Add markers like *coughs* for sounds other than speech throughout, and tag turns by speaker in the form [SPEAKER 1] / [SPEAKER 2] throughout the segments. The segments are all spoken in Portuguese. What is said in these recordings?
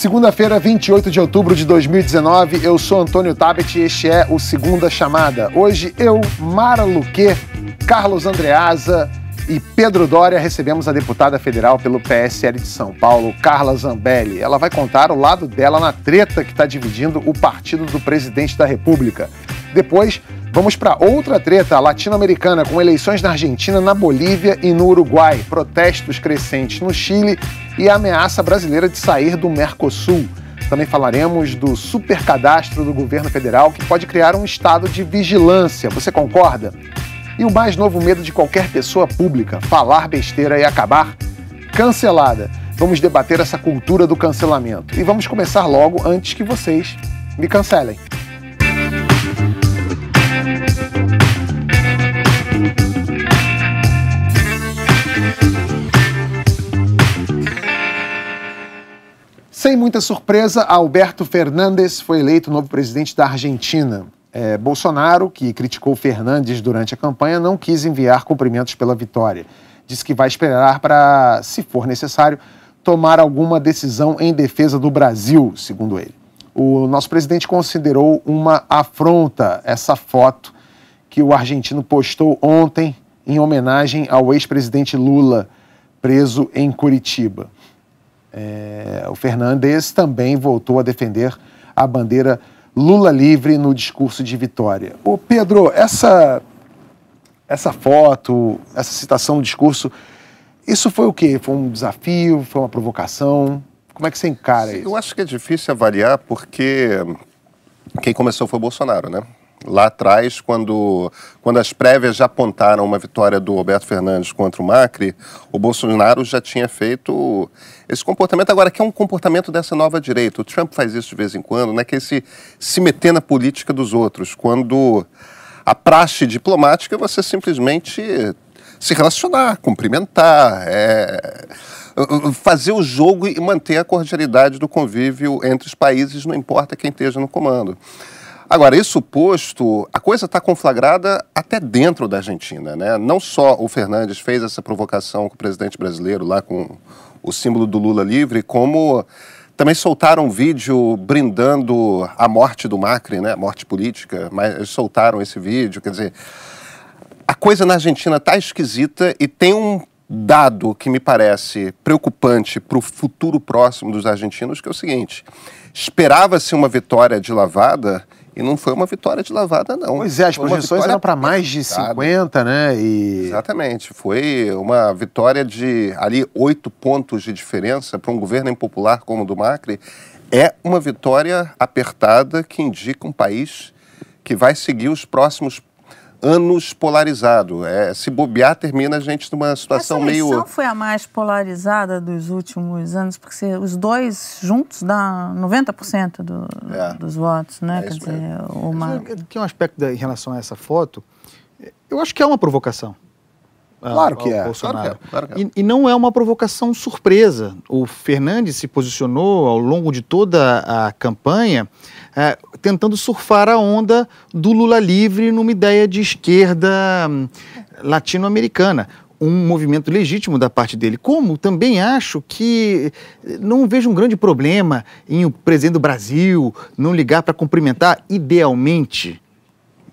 [SPEAKER 1] Segunda-feira, 28 de outubro de 2019, eu sou Antônio Tabet e este é o Segunda Chamada. Hoje eu, Mara Luque, Carlos Andreasa e Pedro Dória recebemos a deputada federal pelo PSL de São Paulo, Carla Zambelli. Ela vai contar o lado dela na treta que está dividindo o partido do presidente da República. Depois, vamos para outra treta latino-americana com eleições na Argentina, na Bolívia e no Uruguai, protestos crescentes no Chile e a ameaça brasileira de sair do Mercosul. Também falaremos do supercadastro do governo federal que pode criar um estado de vigilância. Você concorda? E o mais novo medo de qualquer pessoa pública, falar besteira e acabar cancelada. Vamos debater essa cultura do cancelamento. E vamos começar logo antes que vocês me cancelem. Sem muita surpresa, Alberto Fernandes foi eleito novo presidente da Argentina. É, Bolsonaro, que criticou Fernandes durante a campanha, não quis enviar cumprimentos pela vitória. Disse que vai esperar para, se for necessário, tomar alguma decisão em defesa do Brasil, segundo ele. O nosso presidente considerou uma afronta essa foto que o argentino postou ontem em homenagem ao ex-presidente Lula, preso em Curitiba. É, o Fernandes também voltou a defender a bandeira Lula livre no discurso de vitória. Ô Pedro, essa, essa foto, essa citação no discurso, isso foi o quê? Foi um desafio? Foi uma provocação? Como é que você encara isso?
[SPEAKER 2] Eu acho que é difícil avaliar porque quem começou foi o Bolsonaro, né? Lá atrás, quando, quando as prévias já apontaram uma vitória do Roberto Fernandes contra o Macri, o Bolsonaro já tinha feito esse comportamento. Agora, que é um comportamento dessa nova direita. O Trump faz isso de vez em quando, né? que é se, se meter na política dos outros. Quando a praxe diplomática é você simplesmente se relacionar, cumprimentar, é, fazer o jogo e manter a cordialidade do convívio entre os países, não importa quem esteja no comando. Agora, isso posto, a coisa está conflagrada até dentro da Argentina. Né? Não só o Fernandes fez essa provocação com o presidente brasileiro, lá com o símbolo do Lula livre, como também soltaram um vídeo brindando a morte do Macri, né? morte política, mas soltaram esse vídeo. Quer dizer, a coisa na Argentina está esquisita e tem um dado que me parece preocupante para o futuro próximo dos argentinos, que é o seguinte: esperava-se uma vitória de lavada e não foi uma vitória de lavada, não.
[SPEAKER 1] Pois é, as projeções eram para mais de 50, né? E...
[SPEAKER 2] Exatamente. Foi uma vitória de ali oito pontos de diferença para um governo impopular como o do Macri. É uma vitória apertada que indica um país que vai seguir os próximos anos polarizado. É, se bobear, termina a gente numa situação
[SPEAKER 3] Essa
[SPEAKER 2] meio.
[SPEAKER 3] Essa foi a mais polarizada dos últimos anos, porque os dois juntos dá 90% do, é. dos votos, né?
[SPEAKER 4] É Quer dizer, uma... Que é um aspecto da, em relação a essa foto, eu acho que é uma provocação.
[SPEAKER 1] Claro que, é.
[SPEAKER 4] Bolsonaro. Claro que é. Claro que é. E, e, não é uma provocação surpresa. O Fernandes se posicionou ao longo de toda a campanha é, tentando surfar a onda do Lula livre numa ideia de esquerda hum, latino-americana um movimento legítimo da parte dele. Como também acho que não vejo um grande problema em o presidente do Brasil não ligar para cumprimentar idealmente.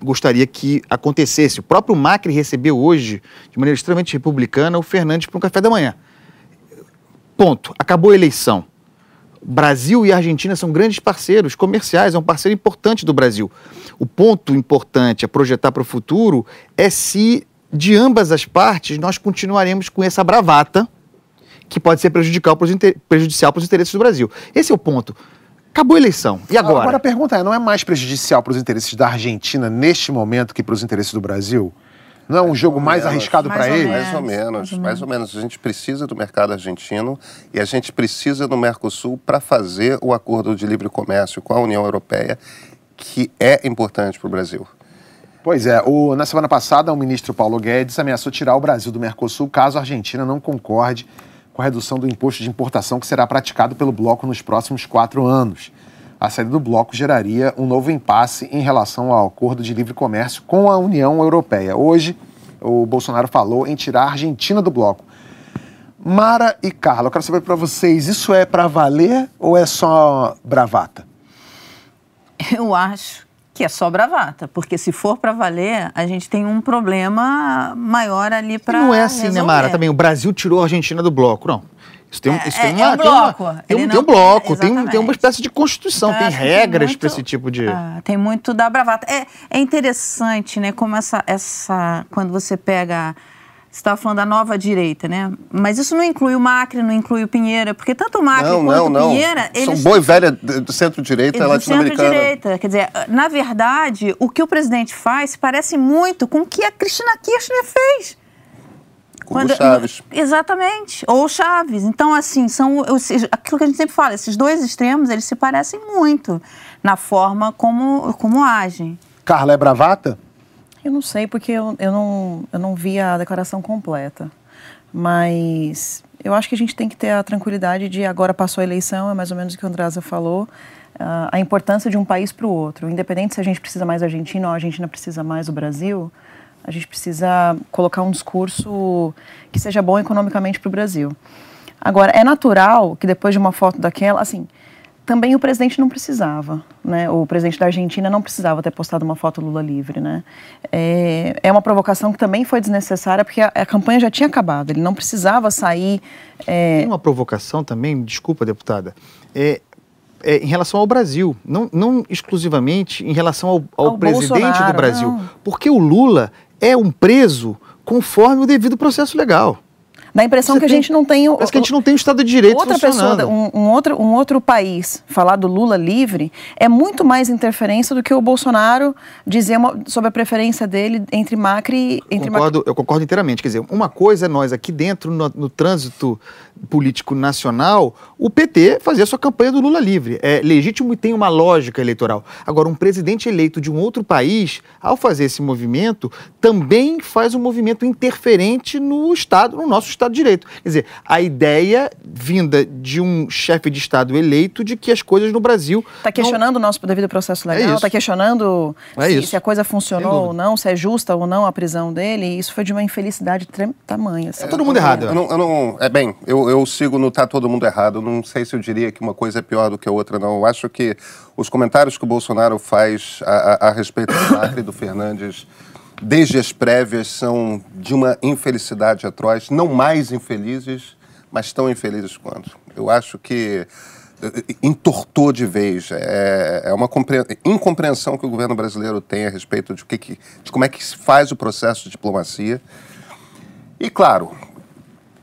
[SPEAKER 4] Gostaria que acontecesse. O próprio Macri recebeu hoje, de maneira extremamente republicana, o Fernandes para um café da manhã. Ponto. Acabou a eleição. Brasil e Argentina são grandes parceiros comerciais, é um parceiro importante do Brasil. O ponto importante a projetar para o futuro é se, de ambas as partes, nós continuaremos com essa bravata que pode ser prejudicial para os, prejudicial para os interesses do Brasil. Esse é o ponto. Acabou a eleição. E agora?
[SPEAKER 1] Agora a pergunta é: não é mais prejudicial para os interesses da Argentina neste momento que para os interesses do Brasil? Não é um jogo mais, mais arriscado para ele?
[SPEAKER 2] Mais ou menos, mais ou, menos. A gente precisa do mercado argentino e a gente precisa do Mercosul para fazer o acordo de livre comércio com a União Europeia, que é importante para o Brasil.
[SPEAKER 1] Pois é, o, na semana passada, o ministro Paulo Guedes ameaçou tirar o Brasil do Mercosul caso a Argentina não concorde com a redução do imposto de importação que será praticado pelo bloco nos próximos quatro anos a saída do bloco geraria um novo impasse em relação ao acordo de livre comércio com a União Europeia. Hoje, o Bolsonaro falou em tirar a Argentina do bloco. Mara e Carla, eu quero saber para vocês, isso é para valer ou é só bravata?
[SPEAKER 3] Eu acho que é só bravata, porque se for para valer, a gente tem um problema maior ali para
[SPEAKER 4] Não é assim, resolver. né, Mara? Também o Brasil tirou a Argentina do bloco, não.
[SPEAKER 3] Isso tem, isso tem, é, uma, é um bloco. Tem, uma,
[SPEAKER 4] tem, um, tem um bloco, tem, tem uma espécie de constituição, então, tem regras para esse tipo de.
[SPEAKER 3] Ah, tem muito da bravata. É, é interessante, né? Como essa, essa. Quando você pega você estava falando da nova direita, né? Mas isso não inclui o Macri, não inclui o Pinheira, porque tanto o Macri não, quanto não, o Pinheira...
[SPEAKER 2] Não. São boa e velha do centro-direita latino-americana.
[SPEAKER 3] centro-direita. Quer dizer, na verdade, o que o presidente faz parece muito com o que a Cristina Kirchner fez.
[SPEAKER 2] Quando, Chaves.
[SPEAKER 3] Exatamente. Ou Chaves. Então, assim, são aquilo que a gente sempre fala, esses dois extremos, eles se parecem muito na forma como, como agem.
[SPEAKER 1] Carla é bravata?
[SPEAKER 5] Eu não sei, porque eu, eu, não, eu não vi a declaração completa. Mas eu acho que a gente tem que ter a tranquilidade de agora passou a eleição, é mais ou menos o que o Andrasa falou, uh, a importância de um país para o outro. Independente se a gente precisa mais da Argentina ou a Argentina precisa mais do Brasil, a gente precisa colocar um discurso que seja bom economicamente para o Brasil. Agora, é natural que depois de uma foto daquela, assim, também o presidente não precisava, né? O presidente da Argentina não precisava ter postado uma foto Lula livre, né? É, é uma provocação que também foi desnecessária porque a, a campanha já tinha acabado. Ele não precisava sair.
[SPEAKER 4] É... Tem uma provocação também, desculpa, deputada. É, é, em relação ao Brasil, não, não exclusivamente em relação ao, ao, ao presidente Bolsonaro, do Brasil, não. porque o Lula é um preso conforme o devido processo legal.
[SPEAKER 5] Dá a impressão Você que a gente não tem.
[SPEAKER 4] Parece que a gente não tem o Estado de Direito
[SPEAKER 5] outra pessoa, um, um, outro, um outro país falar do Lula livre é muito mais interferência do que o Bolsonaro dizer uma, sobre a preferência dele entre Macri. Entre
[SPEAKER 4] concordo, Macri... Eu concordo inteiramente. Quer dizer, uma coisa é nós aqui dentro, no, no trânsito político nacional, o PT fazia sua campanha do Lula livre. É legítimo e tem uma lógica eleitoral. Agora, um presidente eleito de um outro país, ao fazer esse movimento, também faz um movimento interferente no Estado, no nosso Estado de Direito. Quer dizer, a ideia vinda de um chefe de Estado eleito de que as coisas no Brasil.
[SPEAKER 5] Está questionando não... o nosso devido processo legal, está é questionando é se, se, a coisa funcionou ou não, se é justa ou não a prisão dele. Isso foi de uma infelicidade tamanha.
[SPEAKER 4] Está todo mundo errado.
[SPEAKER 2] Eu não, eu não, é bem, eu, eu sigo no tá todo mundo errado. Não sei se eu diria que uma coisa é pior do que a outra, não. Eu acho que os comentários que o Bolsonaro faz a, a, a respeito do Macri e do Fernandes desde as prévias, são de uma infelicidade atroz, não mais infelizes, mas tão infelizes quanto. Eu acho que eh, entortou de vez. É, é uma incompreensão que o governo brasileiro tem a respeito de, que, de como é que se faz o processo de diplomacia. E, claro,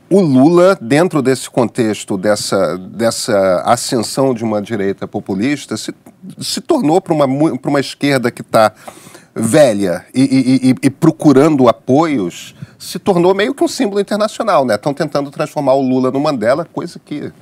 [SPEAKER 2] o Lula, dentro desse contexto, dessa, dessa ascensão de uma direita populista, se, se tornou para uma, uma esquerda que está velha e, e, e, e, procurando apoios, se tornou meio que um símbolo internacional, né? Estão tentando transformar o Lula no Mandela, coisa que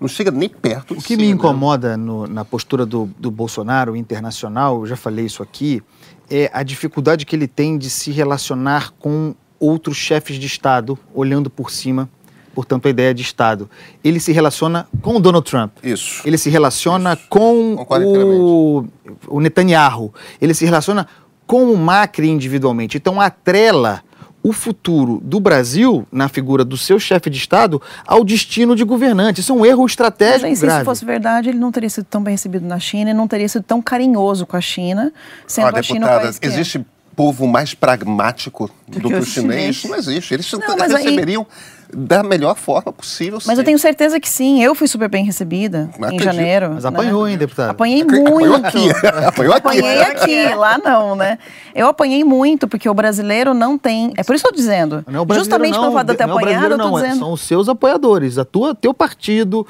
[SPEAKER 2] não chega nem perto
[SPEAKER 4] O que si, me né? incomoda né? no, na postura do, do Bolsonaro internacional, eu já falei isso aqui, é a dificuldade que ele tem de se relacionar com outros chefes de Estado, olhando por cima portanto, a ideia de Estado. Ele se relaciona com o Donald Trump.
[SPEAKER 2] Isso.
[SPEAKER 4] Ele se relaciona Isso. com o, o Netanyahu. Ele se relaciona com o Macri individualmente. Então, atrela o futuro do Brasil, na figura do seu chefe de Estado, ao destino de governante. Isso é um erro estratégico Mas,
[SPEAKER 5] grave. Se fosse verdade, ele não teria sido tão bem recebido na China e não teria sido tão carinhoso com a China, sendo
[SPEAKER 2] ah,
[SPEAKER 5] a China o país
[SPEAKER 2] que é. existe é. povo mais pragmático do, do que o chinês? Não existe. Eles não, receberiam... Aí da melhor forma possível.
[SPEAKER 5] Mas eu tenho certeza que sim. Eu fui super bem recebida não em acredito. janeiro.
[SPEAKER 4] Mas apanhou, né? hein, deputado?
[SPEAKER 5] Apanhei muito.
[SPEAKER 2] Apanhou aqui. *laughs*
[SPEAKER 5] apanhou aqui. Apanhei aqui, lá não, né? Eu apanhei muito, porque o brasileiro não tem. É por isso que eu estou dizendo. Não é Justamente pelo fato de eu ter não é apanhado, eu estou é, dizendo.
[SPEAKER 4] São os seus apoiadores, a tua, teu partido.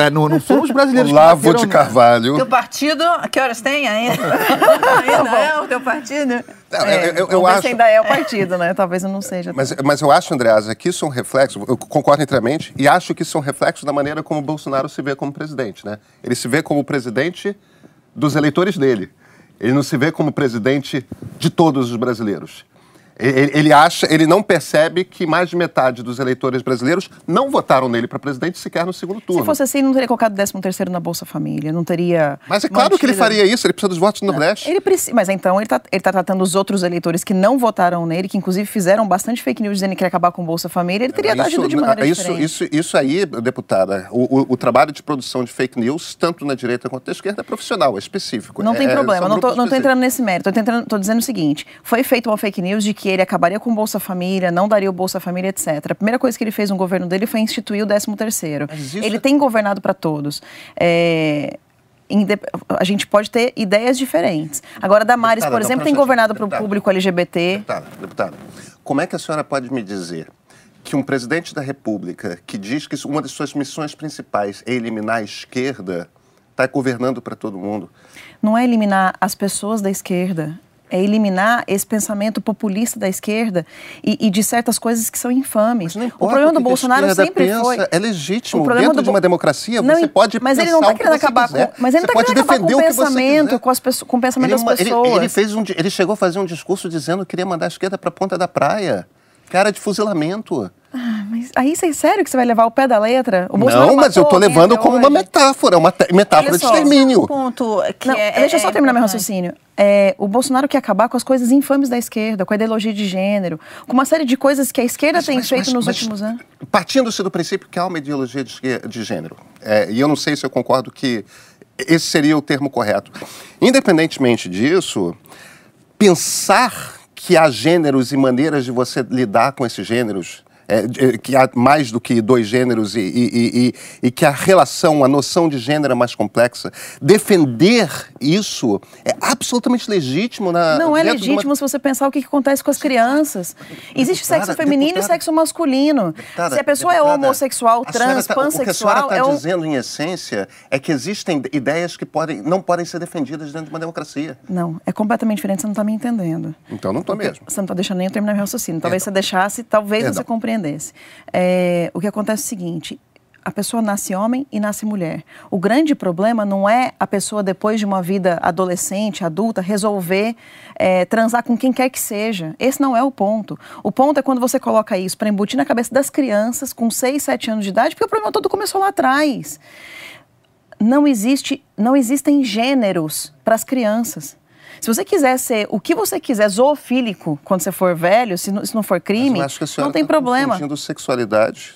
[SPEAKER 4] é, não, não foram os brasileiros *laughs*
[SPEAKER 2] Lavo de Carvalho.
[SPEAKER 3] Teu partido, que horas tem *laughs* ainda? ainda é o teu partido?
[SPEAKER 2] Não, é, eu, eu, eu acho...
[SPEAKER 5] ainda é o partido, né? Talvez eu não seja.
[SPEAKER 2] Mas, mas eu acho, Andreasa, que isso é um reflexo, eu concordo inteiramente, e acho que isso é um reflexo da maneira como o Bolsonaro se vê como presidente, né? Ele se vê como presidente dos eleitores dele. Ele não se vê como presidente de todos os brasileiros. Ele, ele, acha, ele não percebe que mais de metade dos eleitores brasileiros não votaram nele para presidente sequer no segundo turno.
[SPEAKER 5] Se fosse assim, não teria colocado 13 terceiro na Bolsa Família, não teria...
[SPEAKER 2] Mas é claro que ele faria isso, ele precisa dos votos do Nordeste.
[SPEAKER 5] Ele precisa, mas então ele está tá tratando os outros eleitores que não votaram nele, que inclusive fizeram bastante fake news dizendo que ia acabar com Bolsa Família, ele teria isso, agido de maneira
[SPEAKER 2] isso,
[SPEAKER 5] diferente.
[SPEAKER 2] Isso, isso aí, deputada, o, o, o, trabalho de produção de fake news, tanto na direita quanto na esquerda, é profissional, é específico.
[SPEAKER 5] Não
[SPEAKER 2] é,
[SPEAKER 5] tem problema, não estou entrando nesse mérito, estou dizendo o seguinte, foi feita uma fake news de que ele acabaria com Bolsa Família, não daria o Bolsa Família, etc. A primeira coisa que ele fez no governo dele foi instituir o 13 terceiro. Ele tem governado para todos. É, a gente pode ter ideias diferentes. Agora, Damares, deputada, por exemplo, tem governado para o público LGBT.
[SPEAKER 2] Deputada, deputada, como é que a senhora pode me dizer que um presidente da República que diz que uma das suas missões principais é eliminar a esquerda está governando para todo mundo?
[SPEAKER 5] Não é eliminar as pessoas da esquerda, é eliminar esse pensamento populista da esquerda e, e de certas coisas que são infames.
[SPEAKER 2] o problema do Bolsonaro sempre pensa, foi. É legítimo. Dentro do... de uma democracia, não, você pode
[SPEAKER 5] mas ele não está querendo acabar com. Mas ele não está querendo acabar com o pensamento, com, as, com o pensamento ele, das pessoas.
[SPEAKER 2] Ele, ele, fez um, ele chegou a fazer um discurso dizendo que queria mandar a esquerda para a ponta da praia. Cara de fuzilamento.
[SPEAKER 5] Ah, mas aí você é sério que você vai levar o pé da letra?
[SPEAKER 2] O não, mas eu estou levando como hoje. uma metáfora, uma metáfora de extermínio. Um
[SPEAKER 3] ponto que não,
[SPEAKER 5] é, deixa eu só é terminar meu raciocínio. É, o Bolsonaro quer acabar com as coisas infames da esquerda, com a ideologia de gênero, com uma série de coisas que a esquerda mas, tem mas, feito mas, nos últimos anos.
[SPEAKER 2] Partindo-se do princípio que há uma ideologia de, de gênero, é, e eu não sei se eu concordo que esse seria o termo correto. Independentemente disso, pensar que há gêneros e maneiras de você lidar com esses gêneros é, que há mais do que dois gêneros e, e, e, e, que a relação, a noção de gênero é mais complexa. Defender isso é absolutamente legítimo na.
[SPEAKER 5] Não é legítimo uma... se você pensar o que, que acontece com as crianças. Existe deputada, sexo feminino deputada, e sexo masculino. Deputada, se a pessoa é homossexual, trans, tá, pansexual. O que a senhora
[SPEAKER 2] está
[SPEAKER 5] é um...
[SPEAKER 2] dizendo, em essência, é que existem ideias que podem, não podem ser defendidas dentro de uma democracia.
[SPEAKER 5] Não, é completamente diferente, você não está me entendendo.
[SPEAKER 2] Então não estou mesmo.
[SPEAKER 5] Você não está deixando nem eu terminar meu raciocínio. Talvez você deixasse, talvez você compreenda desse. É, o que acontece é o seguinte: a pessoa nasce homem e nasce mulher. O grande problema não é a pessoa, depois de uma vida adolescente, adulta, resolver é, transar com quem quer que seja. Esse não é o ponto. O ponto é quando você coloca isso para embutir na cabeça das crianças com 6, 7 anos de idade, porque o problema todo começou lá atrás. Não, existe, não existem gêneros para as crianças. Se você quiser ser o que você quiser, zoofílico, quando você for velho, se não, se não for crime, não tem tá problema.
[SPEAKER 2] confundindo sexualidade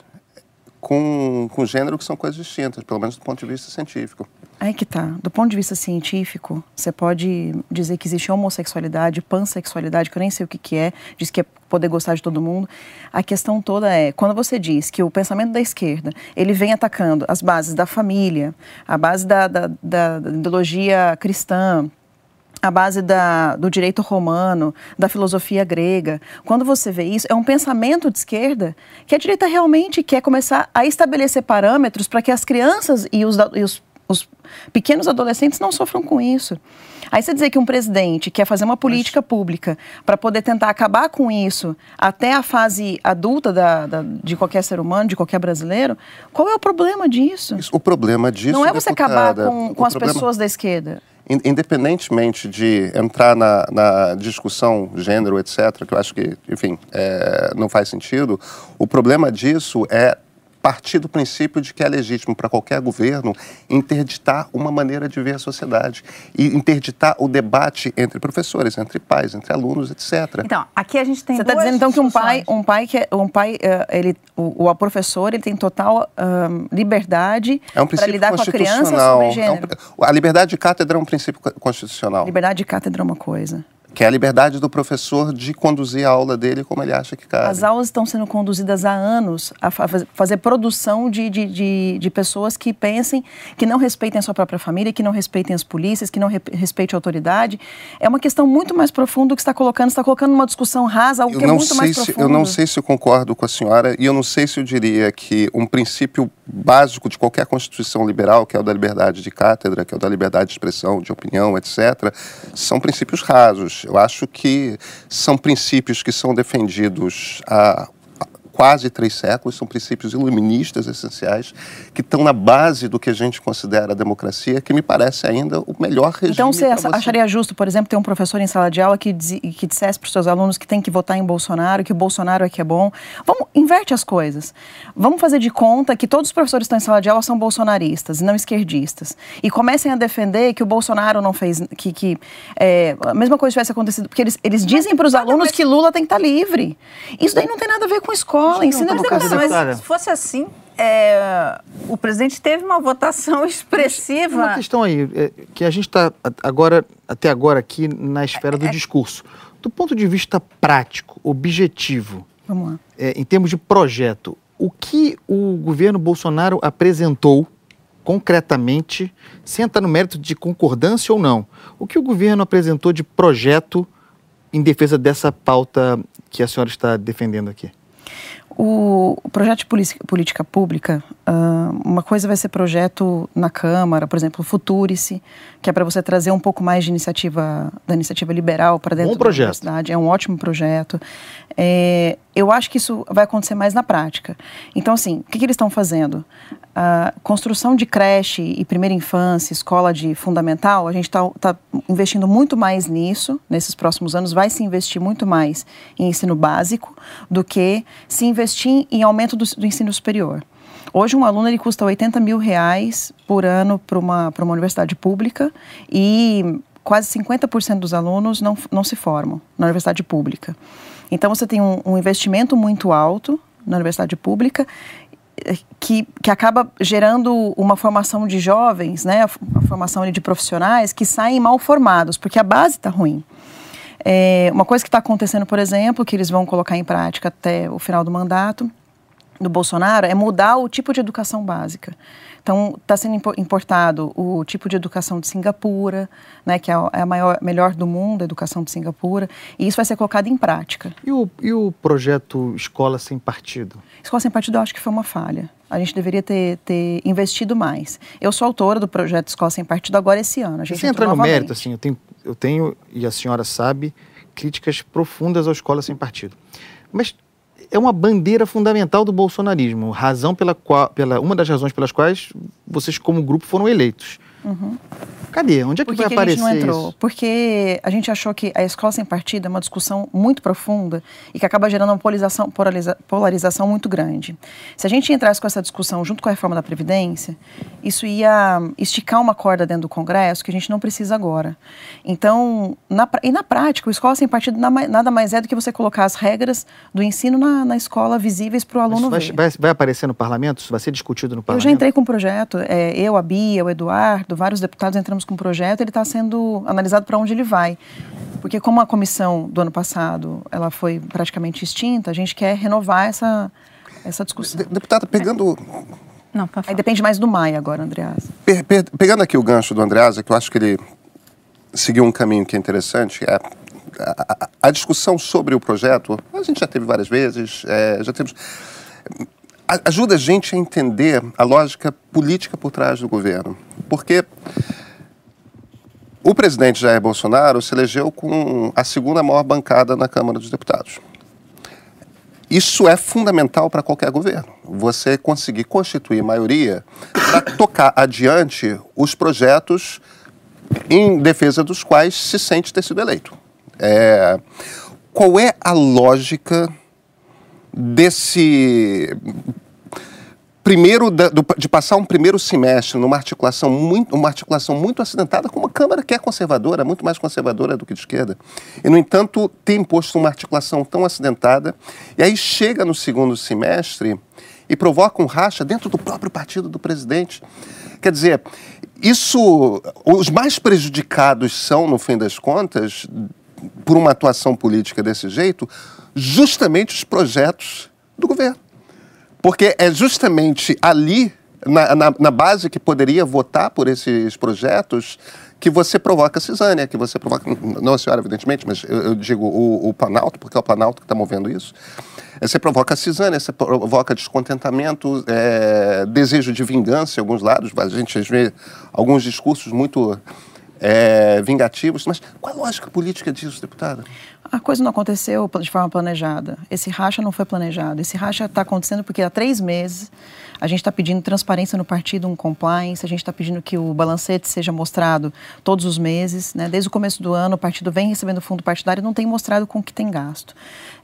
[SPEAKER 2] com, com gênero, que são coisas distintas, pelo menos do ponto de vista científico.
[SPEAKER 5] Aí que tá. Do ponto de vista científico, você pode dizer que existe homossexualidade, pansexualidade, que eu nem sei o que, que é, diz que é poder gostar de todo mundo. A questão toda é, quando você diz que o pensamento da esquerda, ele vem atacando as bases da família, a base da, da, da, da ideologia cristã, a base da, do direito romano, da filosofia grega. Quando você vê isso, é um pensamento de esquerda que a direita realmente quer começar a estabelecer parâmetros para que as crianças e os, e os, os pequenos adolescentes não sofram com isso. Aí você dizer que um presidente quer fazer uma política Mas... pública para poder tentar acabar com isso até a fase adulta da, da, de qualquer ser humano, de qualquer brasileiro, qual é o problema disso?
[SPEAKER 2] Isso, o problema disso,
[SPEAKER 5] Não é você deputada, acabar com, com as problema... pessoas da esquerda
[SPEAKER 2] independentemente de entrar na, na, discussão gênero, etc., que eu acho que, enfim, é, não faz sentido, o problema disso é partir do princípio de que é legítimo para qualquer governo interditar uma maneira de ver a sociedade e interditar o debate entre professores, entre pais, entre alunos, etc.
[SPEAKER 3] Então, aqui a gente tem
[SPEAKER 5] Você está dizendo então que um pai, um pai que é, um pai, eh, ele, o, o professor, ele tem total um, liberdade
[SPEAKER 2] é um para lidar com a criança sobre gênero. É um, a liberdade de cátedra é um princípio constitucional.
[SPEAKER 5] Liberdade de cátedra é uma coisa
[SPEAKER 2] que é a liberdade do professor de conduzir a aula dele como ele acha que cabe.
[SPEAKER 5] As aulas estão sendo conduzidas há anos a fazer produção de, de, de, de, pessoas que pensem, que não respeitem a sua própria família, que não respeitem as polícias, que não re, respeitem a autoridade. É uma questão muito mais profunda que está colocando, está colocando uma discussão rasa, algo eu que é muito mais
[SPEAKER 2] se,
[SPEAKER 5] profundo.
[SPEAKER 2] Eu não sei se eu concordo com a senhora e eu não sei se eu diria que um princípio básico de qualquer constituição liberal, que é o da liberdade de cátedra, que é o da liberdade de expressão, de opinião, etc., são princípios rasos. Eu acho que são princípios que são defendidos há quase três séculos, são princípios iluministas essenciais que estão na base do que a gente considera a democracia, que me parece ainda o melhor regime.
[SPEAKER 5] Então você, você acharia justo, por exemplo, ter um professor em sala de aula que, diz, que dissesse para os seus alunos que tem que votar em Bolsonaro, que o Bolsonaro é que é bom? Vamos, inverte as coisas. Vamos fazer de conta que todos os professores que estão em sala de aula são bolsonaristas e não esquerdistas. E comecem a defender que o Bolsonaro não fez, que, que é, a mesma coisa tivesse acontecido, porque eles, eles dizem para os alunos que Lula tem que estar livre. Isso daí não tem nada a ver com escola, ensino educação.
[SPEAKER 3] Mas se fosse assim, é, o presidente teve uma votação *laughs* expressiva.
[SPEAKER 4] Uma questão aí, é, que a gente está agora, até agora aqui na esfera do é, é. discurso. Do ponto de vista prático, objetivo,
[SPEAKER 5] Vamos lá.
[SPEAKER 4] É, em termos de projeto, o que o governo Bolsonaro apresentou concretamente, sem entrar no mérito de concordância ou não, o que o governo apresentou de projeto em defesa dessa pauta que a senhora está defendendo aqui?
[SPEAKER 5] O, o projeto de política pública, uh, uma coisa vai ser projeto na Câmara, por exemplo, Futurice, que é para você trazer um pouco mais de iniciativa, da iniciativa liberal para dentro
[SPEAKER 4] Bom projeto.
[SPEAKER 5] da universidade. É um ótimo projeto. É, eu acho que isso vai acontecer mais na prática. Então, assim, o que, que eles estão fazendo? A construção de creche e primeira infância, escola de fundamental, a gente está tá investindo muito mais nisso nesses próximos anos. Vai se investir muito mais em ensino básico do que se investir em aumento do, do ensino superior. Hoje, um aluno ele custa 80 mil reais por ano para uma, uma universidade pública e quase 50% dos alunos não, não se formam na universidade pública. Então, você tem um, um investimento muito alto na universidade pública que, que acaba gerando uma formação de jovens, né, a formação de profissionais que saem mal formados, porque a base está ruim. É, uma coisa que está acontecendo, por exemplo, que eles vão colocar em prática até o final do mandato do Bolsonaro, é mudar o tipo de educação básica. Então, está sendo importado o tipo de educação de Singapura, né, que é a é maior, melhor do mundo, a educação de Singapura, e isso vai ser colocado em prática.
[SPEAKER 4] E o, e o projeto Escola Sem Partido?
[SPEAKER 5] Escola Sem Partido eu acho que foi uma falha. A gente deveria ter, ter investido mais. Eu sou autora do projeto Escola Sem Partido agora esse ano. A gente
[SPEAKER 4] Você entra no mérito, assim, eu tenho, eu tenho, e a senhora sabe, críticas profundas à Escola Sem Partido. Mas é uma bandeira fundamental do bolsonarismo, razão pela qual, pela, uma das razões pelas quais vocês, como grupo, foram eleitos. Uhum. Cadê? Onde é que,
[SPEAKER 5] Por que
[SPEAKER 4] vai
[SPEAKER 5] que
[SPEAKER 4] aparecer
[SPEAKER 5] a gente não entrou?
[SPEAKER 4] isso?
[SPEAKER 5] Porque a gente achou que a escola sem partido é uma discussão muito profunda e que acaba gerando uma polarização, polariza, polarização muito grande. Se a gente entrasse com essa discussão junto com a reforma da Previdência, isso ia esticar uma corda dentro do Congresso que a gente não precisa agora. Então, na, e na prática, a escola sem partido nada mais é do que você colocar as regras do ensino na, na escola visíveis para o aluno
[SPEAKER 4] vai,
[SPEAKER 5] ver.
[SPEAKER 4] Vai, vai, aparecer no parlamento? Isso vai ser discutido no parlamento?
[SPEAKER 5] Eu já entrei com um projeto, é, eu, a Bia, o Eduardo, vários deputados entramos com um projeto, ele está sendo analisado para onde ele vai. Porque como a comissão do ano passado ela foi praticamente extinta, a gente quer renovar essa, essa discussão.
[SPEAKER 2] Deputada, pegando...
[SPEAKER 5] Não, Aí depende mais do Maia agora, Andreasa.
[SPEAKER 2] Pe pe pegando aqui o gancho do Andreasa, que eu acho que ele seguiu um caminho que é interessante, é a, a, a discussão sobre o projeto, a gente já teve várias vezes, é, já temos ajuda a gente a entender a lógica política por trás do governo. Porque o presidente Jair Bolsonaro se elegeu com a segunda maior bancada na Câmara dos Deputados. Isso é fundamental para qualquer governo. Você conseguir constituir maioria para tocar adiante os projetos em defesa dos quais se sente ter sido eleito. É, qual é a lógica desse primeiro da, do, de passar um primeiro semestre numa articulação muito uma articulação muito acidentada com uma câmara que é conservadora muito mais conservadora do que de esquerda. E no entanto tem imposto uma articulação tão acidentada e aí chega no segundo semestre e provoca um racha dentro do próprio partido do presidente. Quer dizer isso os mais prejudicados são no fim das contas por uma atuação política desse jeito justamente os projetos do governo porque é justamente ali, na, na, na, base que poderia votar por esses projetos, que você provoca cisânia, que você provoca. Não a senhora, evidentemente, mas eu, eu digo o, o, Planalto, porque é o Planalto que está movendo isso. Você provoca cisânia, você provoca descontentamento, é, desejo de vingança em alguns lados. A gente vê alguns discursos muito é, vingativos. Mas qual a lógica política disso, deputada?
[SPEAKER 5] A coisa não aconteceu de forma planejada. Esse racha não foi planejado. Esse racha está acontecendo porque há três meses a gente está pedindo transparência no partido, um compliance, a gente está pedindo que o balancete seja mostrado todos os meses. Né? Desde o começo do ano, o partido vem recebendo fundo partidário e não tem mostrado com o que tem gasto.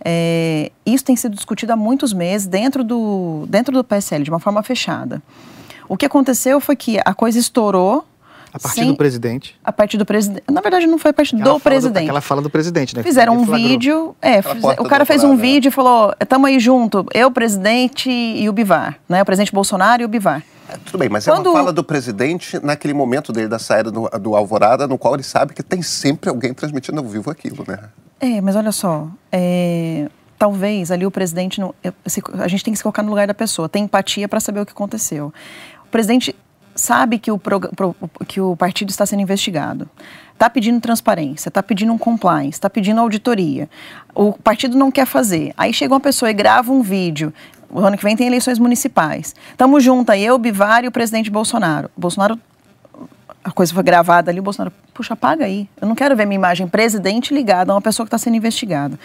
[SPEAKER 5] É, isso tem sido discutido há muitos meses dentro do, dentro do PSL, de uma forma fechada. O que aconteceu foi que a coisa estourou
[SPEAKER 4] a partir Sem, do presidente.
[SPEAKER 5] A partir do presidente. Na verdade, não foi a partir aquela do presidente. Do,
[SPEAKER 4] aquela fala do presidente, né?
[SPEAKER 5] Fizeram um vídeo. É, fiz, o cara fez um vídeo e falou: estamos aí junto, eu, o presidente e o Bivar. Né? O presidente Bolsonaro e o Bivar.
[SPEAKER 2] É, tudo bem, mas Quando... é uma fala do presidente naquele momento dele da saída do, do, Alvorada, no qual ele sabe que tem sempre alguém transmitindo ao vivo aquilo, né?
[SPEAKER 5] É, mas olha só. É, talvez ali o presidente. Não, a gente tem que se colocar no lugar da pessoa, tem empatia para saber o que aconteceu. O presidente sabe que o, que o partido está sendo investigado, está pedindo transparência, está pedindo um compliance, está pedindo auditoria. O partido não quer fazer. Aí chega uma pessoa e grava um vídeo. O ano que vem tem eleições municipais. Estamos juntos aí, eu, Bivar e o presidente Bolsonaro. O Bolsonaro a coisa foi gravada ali, o Bolsonaro, puxa, apaga aí. Eu não quero ver minha imagem presidente ligada a uma pessoa que está sendo investigada.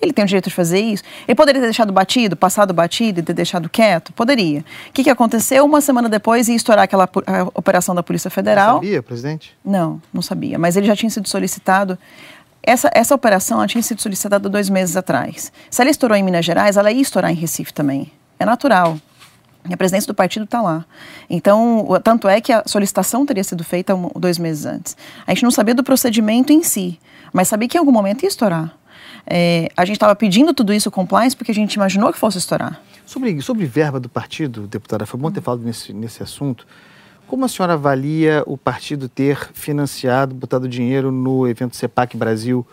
[SPEAKER 5] Ele tem o direito de fazer isso. Ele poderia ter deixado batido, passado batido e ter deixado quieto? Poderia. O que, que aconteceu? Uma semana depois ia estourar aquela operação da Polícia Federal.
[SPEAKER 4] Não sabia, presidente?
[SPEAKER 5] Não, não sabia. Mas ele já tinha sido solicitado. Essa, essa operação tinha sido solicitada dois meses atrás. Se ela estourou em Minas Gerais, ela ia estourar em Recife também. É natural. E a presidência do partido está lá. Então, tanto é que a solicitação teria sido feita um, dois meses antes. A gente não sabia do procedimento em si, mas sabia que em algum momento ia estourar. É, a gente estava pedindo tudo isso compliance porque a gente imaginou que fosse estourar.
[SPEAKER 4] Sobre, sobre verba do partido, deputada, foi bom ter falado nesse, nesse assunto. Como a senhora avalia o partido ter financiado, botado dinheiro no evento CEPAC Brasil,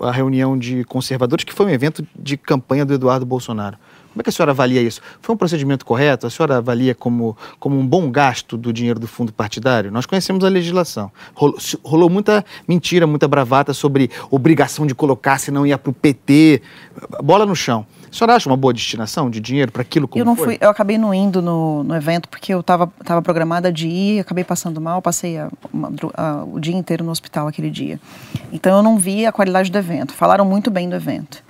[SPEAKER 4] a reunião de conservadores, que foi um evento de campanha do Eduardo Bolsonaro? Como é que a senhora avalia isso? Foi um procedimento correto? A senhora avalia como, como um bom gasto do dinheiro do fundo partidário? Nós conhecemos a legislação. Rolou, rolou muita mentira, muita bravata sobre obrigação de colocar, se não ia para o PT. Bola no chão. A senhora acha uma boa destinação de dinheiro para aquilo como
[SPEAKER 5] eu não
[SPEAKER 4] foi?
[SPEAKER 5] Fui, eu acabei não indo no, no evento porque eu estava tava programada de ir, acabei passando mal, passei a, a, o dia inteiro no hospital aquele dia. Então eu não vi a qualidade do evento. Falaram muito bem do evento.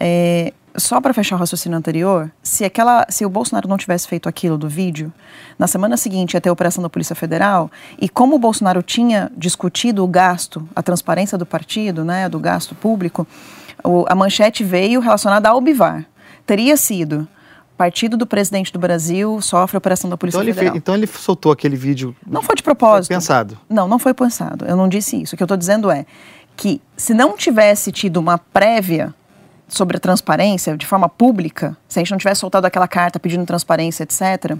[SPEAKER 5] É, só para fechar o raciocínio anterior, se aquela, se o Bolsonaro não tivesse feito aquilo do vídeo, na semana seguinte ia ter a operação da Polícia Federal, e como o Bolsonaro tinha discutido o gasto, a transparência do partido, né, do gasto público, o, a manchete veio relacionada ao Bivar. Teria sido partido do presidente do Brasil sofre a operação da Polícia
[SPEAKER 4] então
[SPEAKER 5] Federal.
[SPEAKER 4] Fez, então ele soltou aquele vídeo.
[SPEAKER 5] Não foi de propósito.
[SPEAKER 4] Foi pensado.
[SPEAKER 5] Não, não foi pensado. Eu não disse isso. O que eu estou dizendo é que se não tivesse tido uma prévia sobre a transparência de forma pública, se a gente não tivesse soltado aquela carta pedindo transparência, etc.,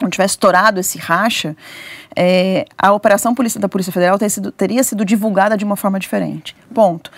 [SPEAKER 5] não tivesse estourado esse racha, é, a operação polícia, da Polícia Federal teria sido, teria sido divulgada de uma forma diferente. Ponto.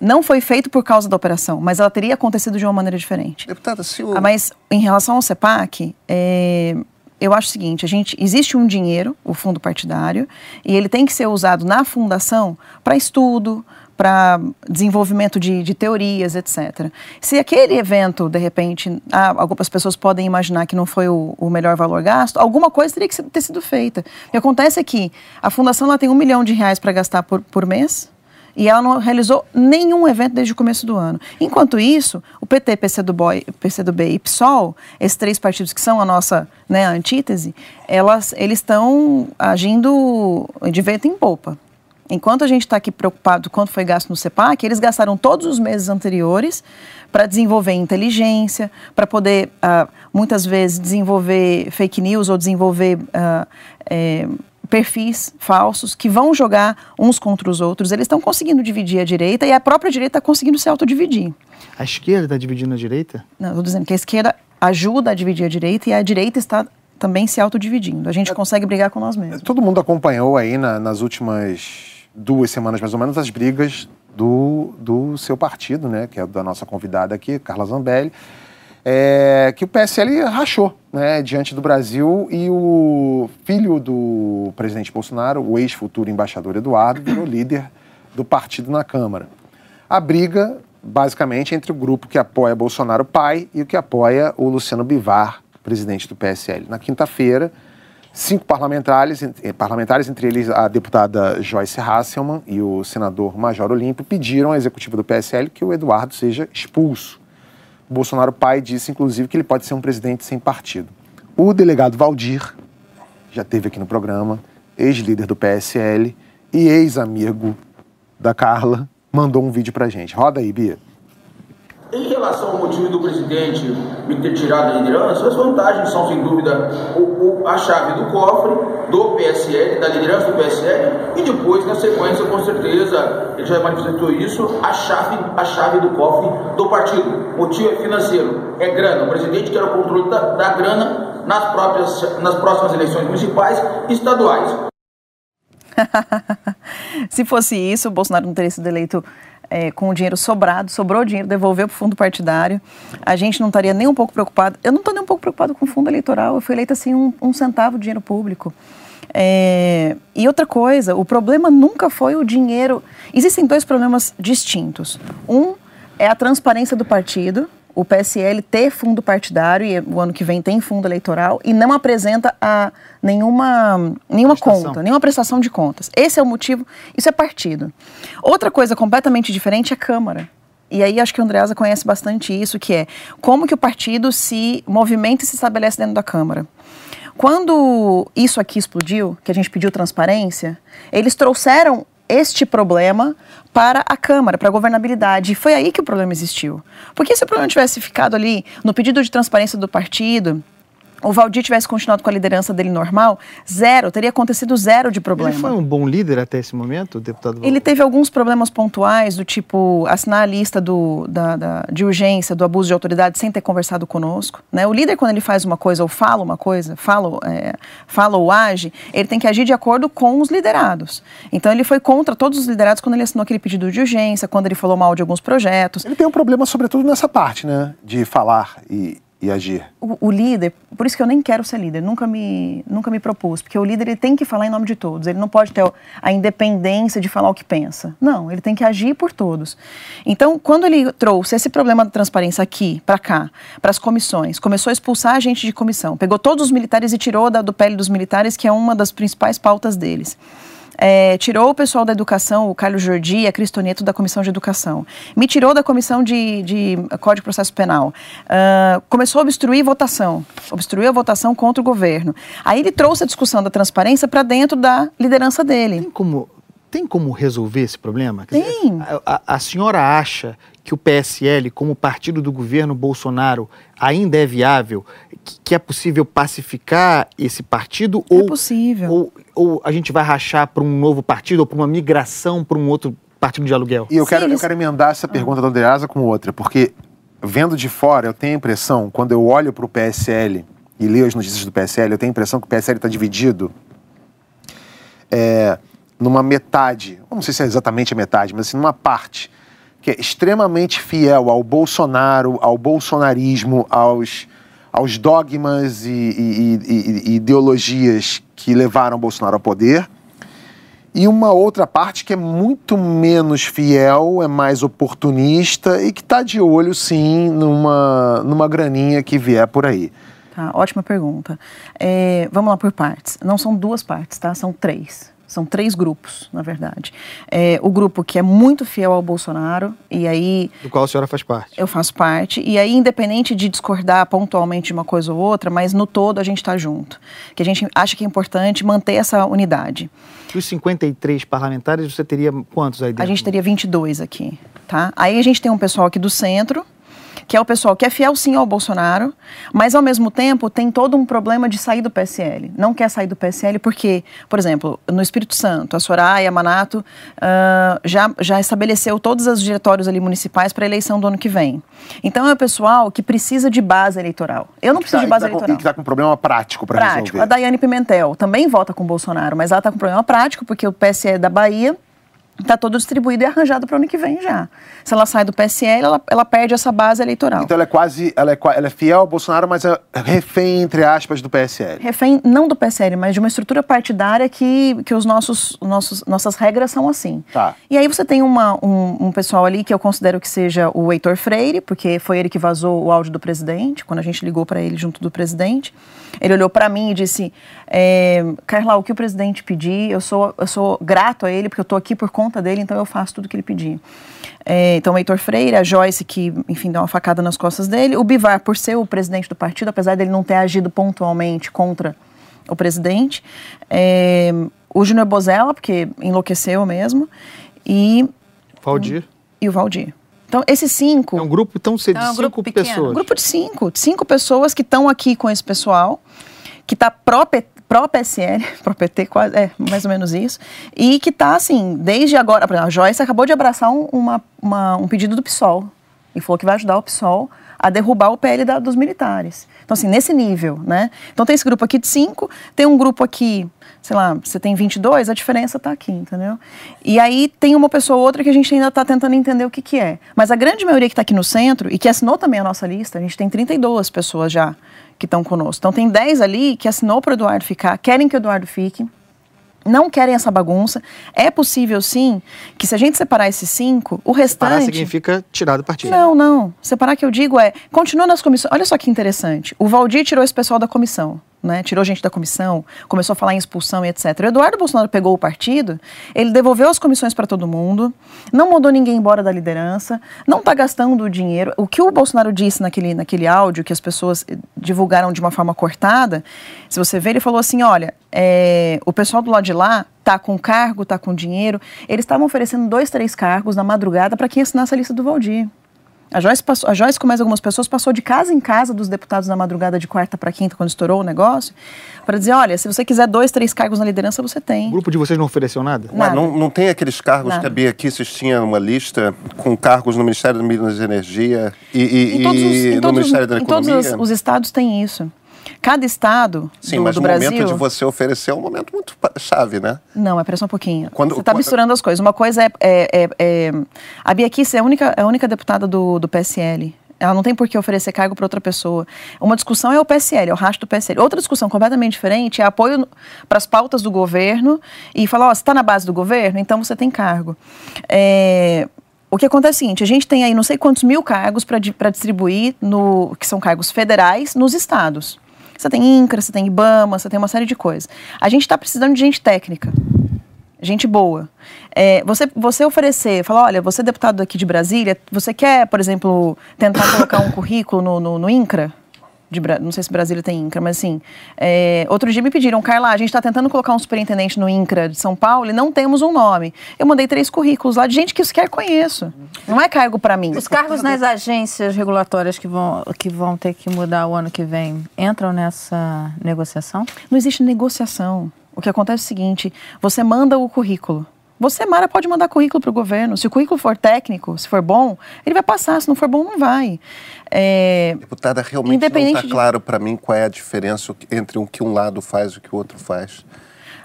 [SPEAKER 5] Não foi feito por causa da operação, mas ela teria acontecido de uma maneira diferente.
[SPEAKER 2] Deputada, se o...
[SPEAKER 5] ah, mas em relação ao CEPAC, é, eu acho o seguinte: a gente existe um dinheiro, o fundo partidário, e ele tem que ser usado na fundação para estudo, para desenvolvimento de, de, teorias, etc. Se aquele evento, de repente, ah, algumas pessoas podem imaginar que não foi o, o, melhor valor gasto, alguma coisa teria que ter sido feita. O que acontece é que a fundação ela tem um milhão de reais para gastar por, por mês, e ela não realizou nenhum evento desde o começo do ano. Enquanto isso, o PT, PCdoB, PCdoB e PSOL, esses três partidos que são a nossa né, antítese, elas, eles estão agindo de vento em popa. Enquanto a gente está aqui preocupado quanto foi gasto no CEPAC, eles gastaram todos os meses anteriores para desenvolver inteligência, para poder, uh, muitas vezes, desenvolver fake news ou desenvolver uh, é, perfis falsos que vão jogar uns contra os outros. Eles estão conseguindo dividir a direita e a própria direita está conseguindo se autodividir.
[SPEAKER 4] A esquerda está dividindo a direita?
[SPEAKER 5] Não, estou dizendo que a esquerda ajuda a dividir a direita e a direita está também se autodividindo. A gente é, consegue brigar com nós mesmos.
[SPEAKER 1] Todo mundo acompanhou aí na, nas últimas duas semanas mais ou menos as brigas do, do seu partido, né, que é da nossa convidada aqui, Carla Zambelli, é, que o PSL rachou né, diante do Brasil e o filho do presidente Bolsonaro, o ex-futuro embaixador Eduardo, virou líder do partido na Câmara. A briga, basicamente, entre o grupo que apoia Bolsonaro pai e o que apoia o Luciano Bivar, presidente do PSL. Na quinta-feira, Cinco parlamentares, eh, parlamentares, entre eles a deputada Joyce Hasselman e o senador Major Olímpio, pediram à executiva do PSL que o Eduardo seja expulso. O Bolsonaro pai disse, inclusive, que ele pode ser um presidente sem partido. O delegado Valdir, já teve aqui no programa, ex-líder do PSL e ex-amigo da Carla, mandou um vídeo pra gente. Roda aí, Bia.
[SPEAKER 6] Em relação ao motivo do presidente me ter tirado a liderança, as vantagens são, sem dúvida, o, o, a chave do cofre do PSL, da liderança do PSL, e depois, na sequência, com certeza, ele já manifestou isso, a chave, a chave do cofre do partido. O motivo é financeiro, é grana. O presidente quer o controle da, da grana nas, próprias, nas próximas eleições municipais e estaduais. *laughs*
[SPEAKER 5] Se fosse isso, o Bolsonaro não teria sido eleito é, com o dinheiro sobrado, sobrou dinheiro, devolveu para o fundo partidário. A gente não estaria nem um pouco preocupado. Eu não estou nem um pouco preocupado com o fundo eleitoral. Eu fui eleita assim um, um centavo de dinheiro público. É, e outra coisa, o problema nunca foi o dinheiro. Existem dois problemas distintos. Um é a transparência do partido, o PSL ter fundo partidário, e o ano que vem tem fundo eleitoral, e não apresenta a nenhuma, nenhuma conta, nenhuma prestação de contas. Esse é o motivo, isso é partido. Outra coisa completamente diferente é a Câmara. E aí acho que o Andreasa conhece bastante isso, que é como que o partido se movimenta e se estabelece dentro da Câmara. Quando isso aqui explodiu, que a gente pediu transparência, eles trouxeram este problema para a Câmara, para a governabilidade. E foi aí que o problema existiu. Porque se o problema tivesse ficado ali no pedido de transparência do partido, o Valdir tivesse continuado com a liderança dele normal, zero, teria acontecido zero de problema.
[SPEAKER 4] Ele foi um bom líder até esse momento, o deputado Valdir?
[SPEAKER 5] Ele teve alguns problemas pontuais, do tipo assinar a lista do, da, da, de urgência do abuso de autoridade sem ter conversado conosco. Né? O líder, quando ele faz uma coisa ou fala uma coisa, fala, é, fala ou age, ele tem que agir de acordo com os liderados. Então ele foi contra todos os liderados quando ele assinou aquele pedido de urgência, quando ele falou mal de alguns projetos.
[SPEAKER 1] Ele tem um problema, sobretudo, nessa parte, né? De falar e e agir?
[SPEAKER 5] O, o, líder, por isso que eu nem quero ser líder, nunca me, nunca me propus, porque o líder ele tem que falar em nome de todos, ele não pode ter a independência de falar o que pensa. Não, ele tem que agir por todos. Então, quando ele trouxe esse problema da transparência aqui, para cá, para as comissões, começou a expulsar a gente de comissão, pegou todos os militares e tirou da, do pele dos militares, que é uma das principais pautas deles. É, tirou o pessoal da educação, o Carlos Jordi e a Cristoneto da Comissão de Educação. Me tirou da Comissão de, de Código de Processo Penal. Uh, começou a obstruir votação, obstruiu a votação contra o governo. Aí ele trouxe a discussão da transparência para dentro da liderança dele.
[SPEAKER 4] Tem como, tem como resolver esse problema?
[SPEAKER 5] Quer tem.
[SPEAKER 4] Dizer, a, a, a senhora acha que o PSL, como partido do governo Bolsonaro, ainda é viável? Que é possível pacificar esse partido?
[SPEAKER 5] É ou, possível.
[SPEAKER 4] Ou, ou a gente vai rachar para um novo partido ou para uma migração para um outro partido de aluguel?
[SPEAKER 1] E eu, Sim, quero, eles... eu quero emendar essa pergunta ah. do Andreasa com outra, porque vendo de fora, eu tenho a impressão, quando eu olho para o PSL e leio as notícias do PSL, eu tenho a impressão que o PSL está dividido é, numa metade, não sei se é exatamente a metade, mas assim, numa parte que é extremamente fiel ao Bolsonaro, ao bolsonarismo, aos, aos dogmas e, e, e, e ideologias que levaram Bolsonaro ao poder, e uma outra parte que é muito menos fiel, é mais oportunista e que está de olho, sim, numa, numa graninha que vier por aí.
[SPEAKER 5] Tá, ótima pergunta. É, vamos lá por partes. Não são duas partes, tá? São três. São três grupos, na verdade. É, o grupo que é muito fiel ao Bolsonaro, e aí.
[SPEAKER 4] Do qual a senhora faz parte?
[SPEAKER 5] Eu faço parte. E aí, independente de discordar pontualmente de uma coisa ou outra, mas no todo a gente está junto. Que a gente acha que é importante manter essa unidade.
[SPEAKER 4] Dos 53 parlamentares, você teria quantos aí dentro?
[SPEAKER 5] A gente teria 22 aqui, tá? Aí a gente tem um pessoal aqui do centro, que é o pessoal que é fiel sim ao Bolsonaro, mas ao mesmo tempo tem todo um problema de sair do PSL. Não quer sair do PSL porque, por exemplo, no Espírito Santo, a Soraya, a Manato uh, já, já estabeleceu todos os diretórios ali municipais para a eleição do ano que vem. Então é o pessoal que precisa de base eleitoral. Eu não preciso tá, de base
[SPEAKER 1] tá
[SPEAKER 5] eleitoral.
[SPEAKER 1] Com, e que está com um problema prático para resolver. Prático.
[SPEAKER 5] A Daiane Pimentel também vota com o Bolsonaro, mas ela está com um problema prático porque o PSL da Bahia está todo distribuído e arranjado para o ano que vem já. Se ela sai do PSL, ela, ela perde essa base eleitoral.
[SPEAKER 1] Então ela é quase, ela é, ela é fiel ao Bolsonaro, mas é refém, entre aspas, do PSL.
[SPEAKER 5] Refém não do PSL, mas de uma estrutura partidária que, que os nossos, nossos, nossas regras são assim.
[SPEAKER 1] Tá.
[SPEAKER 5] E aí você tem uma, um, um pessoal ali que eu considero que seja o Heitor Freire, porque foi ele que vazou o áudio do presidente, quando a gente ligou para ele junto do presidente. Ele olhou para mim e disse: é, Carla, o que o presidente pedir, eu sou, eu sou grato a ele, porque eu estou aqui por conta dele, então eu faço tudo que ele pedir. É, então, o Heitor Freire, a Joyce, que, enfim, deu uma facada nas costas dele, o Bivar, por ser o presidente do partido, apesar dele não ter agido pontualmente contra o presidente, é, o Júnior Bozella, porque enlouqueceu mesmo, e.
[SPEAKER 4] Valdir.
[SPEAKER 5] E o Valdir. Então, esses cinco.
[SPEAKER 4] É um grupo, então, de é um cinco pessoas.
[SPEAKER 5] Um grupo de cinco. Cinco pessoas que estão aqui com esse pessoal, que está próprio pró-PSL, *laughs* pró-PT, é mais ou menos isso, e que está assim, desde agora, a Joyce acabou de abraçar um, uma, uma, um pedido do PSOL, e falou que vai ajudar o PSOL a derrubar o PL da, dos militares. Então, assim, nesse nível, né? Então, tem esse grupo aqui de cinco, tem um grupo aqui, sei lá, você tem 22, a diferença está aqui, entendeu? E aí tem uma pessoa ou outra que a gente ainda está tentando entender o que, que é. Mas a grande maioria que está aqui no centro e que assinou também a nossa lista, a gente tem 32 pessoas já que estão conosco. Então tem 10 ali que assinou para o Eduardo ficar, querem que o Eduardo fique, não querem essa bagunça. É possível, sim, que se a gente separar esses cinco, o restante. Separar
[SPEAKER 4] significa tirar do partido.
[SPEAKER 5] Não, não. Separar que eu digo é. Continua nas comissões. Olha só que interessante. O Valdir tirou esse pessoal da comissão né, tirou gente da comissão, começou a falar em expulsão e etc. O Eduardo Bolsonaro pegou o partido, ele devolveu as comissões para todo mundo, não mandou ninguém embora da liderança, não está gastando o dinheiro. O que o Bolsonaro disse naquele, naquele áudio que as pessoas eh, divulgaram de uma forma cortada, se você ver, ele falou assim: olha, é, o pessoal do lado de lá tá com cargo, tá com dinheiro. Eles estavam oferecendo dois, três cargos na madrugada para quem assinasse a lista do Valdir. A Joyce, passou, a Joyce, com mais algumas pessoas, passou de casa em casa dos deputados na madrugada de quarta para quinta, quando estourou o negócio, para dizer: olha, se você quiser dois, três cargos na liderança, você tem.
[SPEAKER 4] O grupo de vocês não ofereceu nada?
[SPEAKER 2] nada. Não, não tem aqueles cargos nada. que a Bia Kicis tinha uma lista com cargos no Ministério do Minas e Energia e, e, e os, no Ministério da Economia?
[SPEAKER 5] Em todos os, os estados tem isso. Cada estado
[SPEAKER 2] Sim,
[SPEAKER 5] do,
[SPEAKER 2] mas
[SPEAKER 5] do
[SPEAKER 2] o
[SPEAKER 5] Brasil...
[SPEAKER 2] momento de você oferecer é um momento muito chave, né?
[SPEAKER 5] Não, é pressa um pouquinho. Quando, você está misturando as coisas. Uma coisa é... é, é, é... A Bia Kicis é a única, é a única deputada do, do PSL. Ela não tem por que oferecer cargo para outra pessoa. Uma discussão é o PSL, é o rastro do PSL. Outra discussão completamente diferente é apoio para as pautas do governo e falar, ó, oh, você está na base do governo, então você tem cargo. É, o que acontece é o seguinte, a gente tem aí não sei quantos mil cargos para distribuir, no, que são cargos federais, nos estados. Você tem INCRA, você tem IBAMA, você tem uma série de coisas. A gente está precisando de gente técnica, gente boa. É, você, você oferecer, falar, olha, você é deputado aqui de Brasília, você quer, por exemplo, tentar colocar um currículo no, no, no INCRA? De, não sei se Brasília tem INCRA, mas assim, é, outro dia me pediram, Carla, a gente está tentando colocar um superintendente no INCRA de São Paulo e não temos um nome. Eu mandei três currículos lá de gente que sequer conheço. Não é cargo para mim.
[SPEAKER 3] Os cargos nas agências regulatórias que vão, que vão ter que mudar o ano que vem entram nessa negociação?
[SPEAKER 5] Não existe negociação. O que acontece é o seguinte: você manda o currículo. Você, Mara, pode mandar currículo para o governo. Se o currículo for técnico, se for bom, ele vai passar. Se não for bom, não vai.
[SPEAKER 2] É... Deputada, realmente não está de... claro para mim qual é a diferença entre o que um lado faz e o que o outro faz.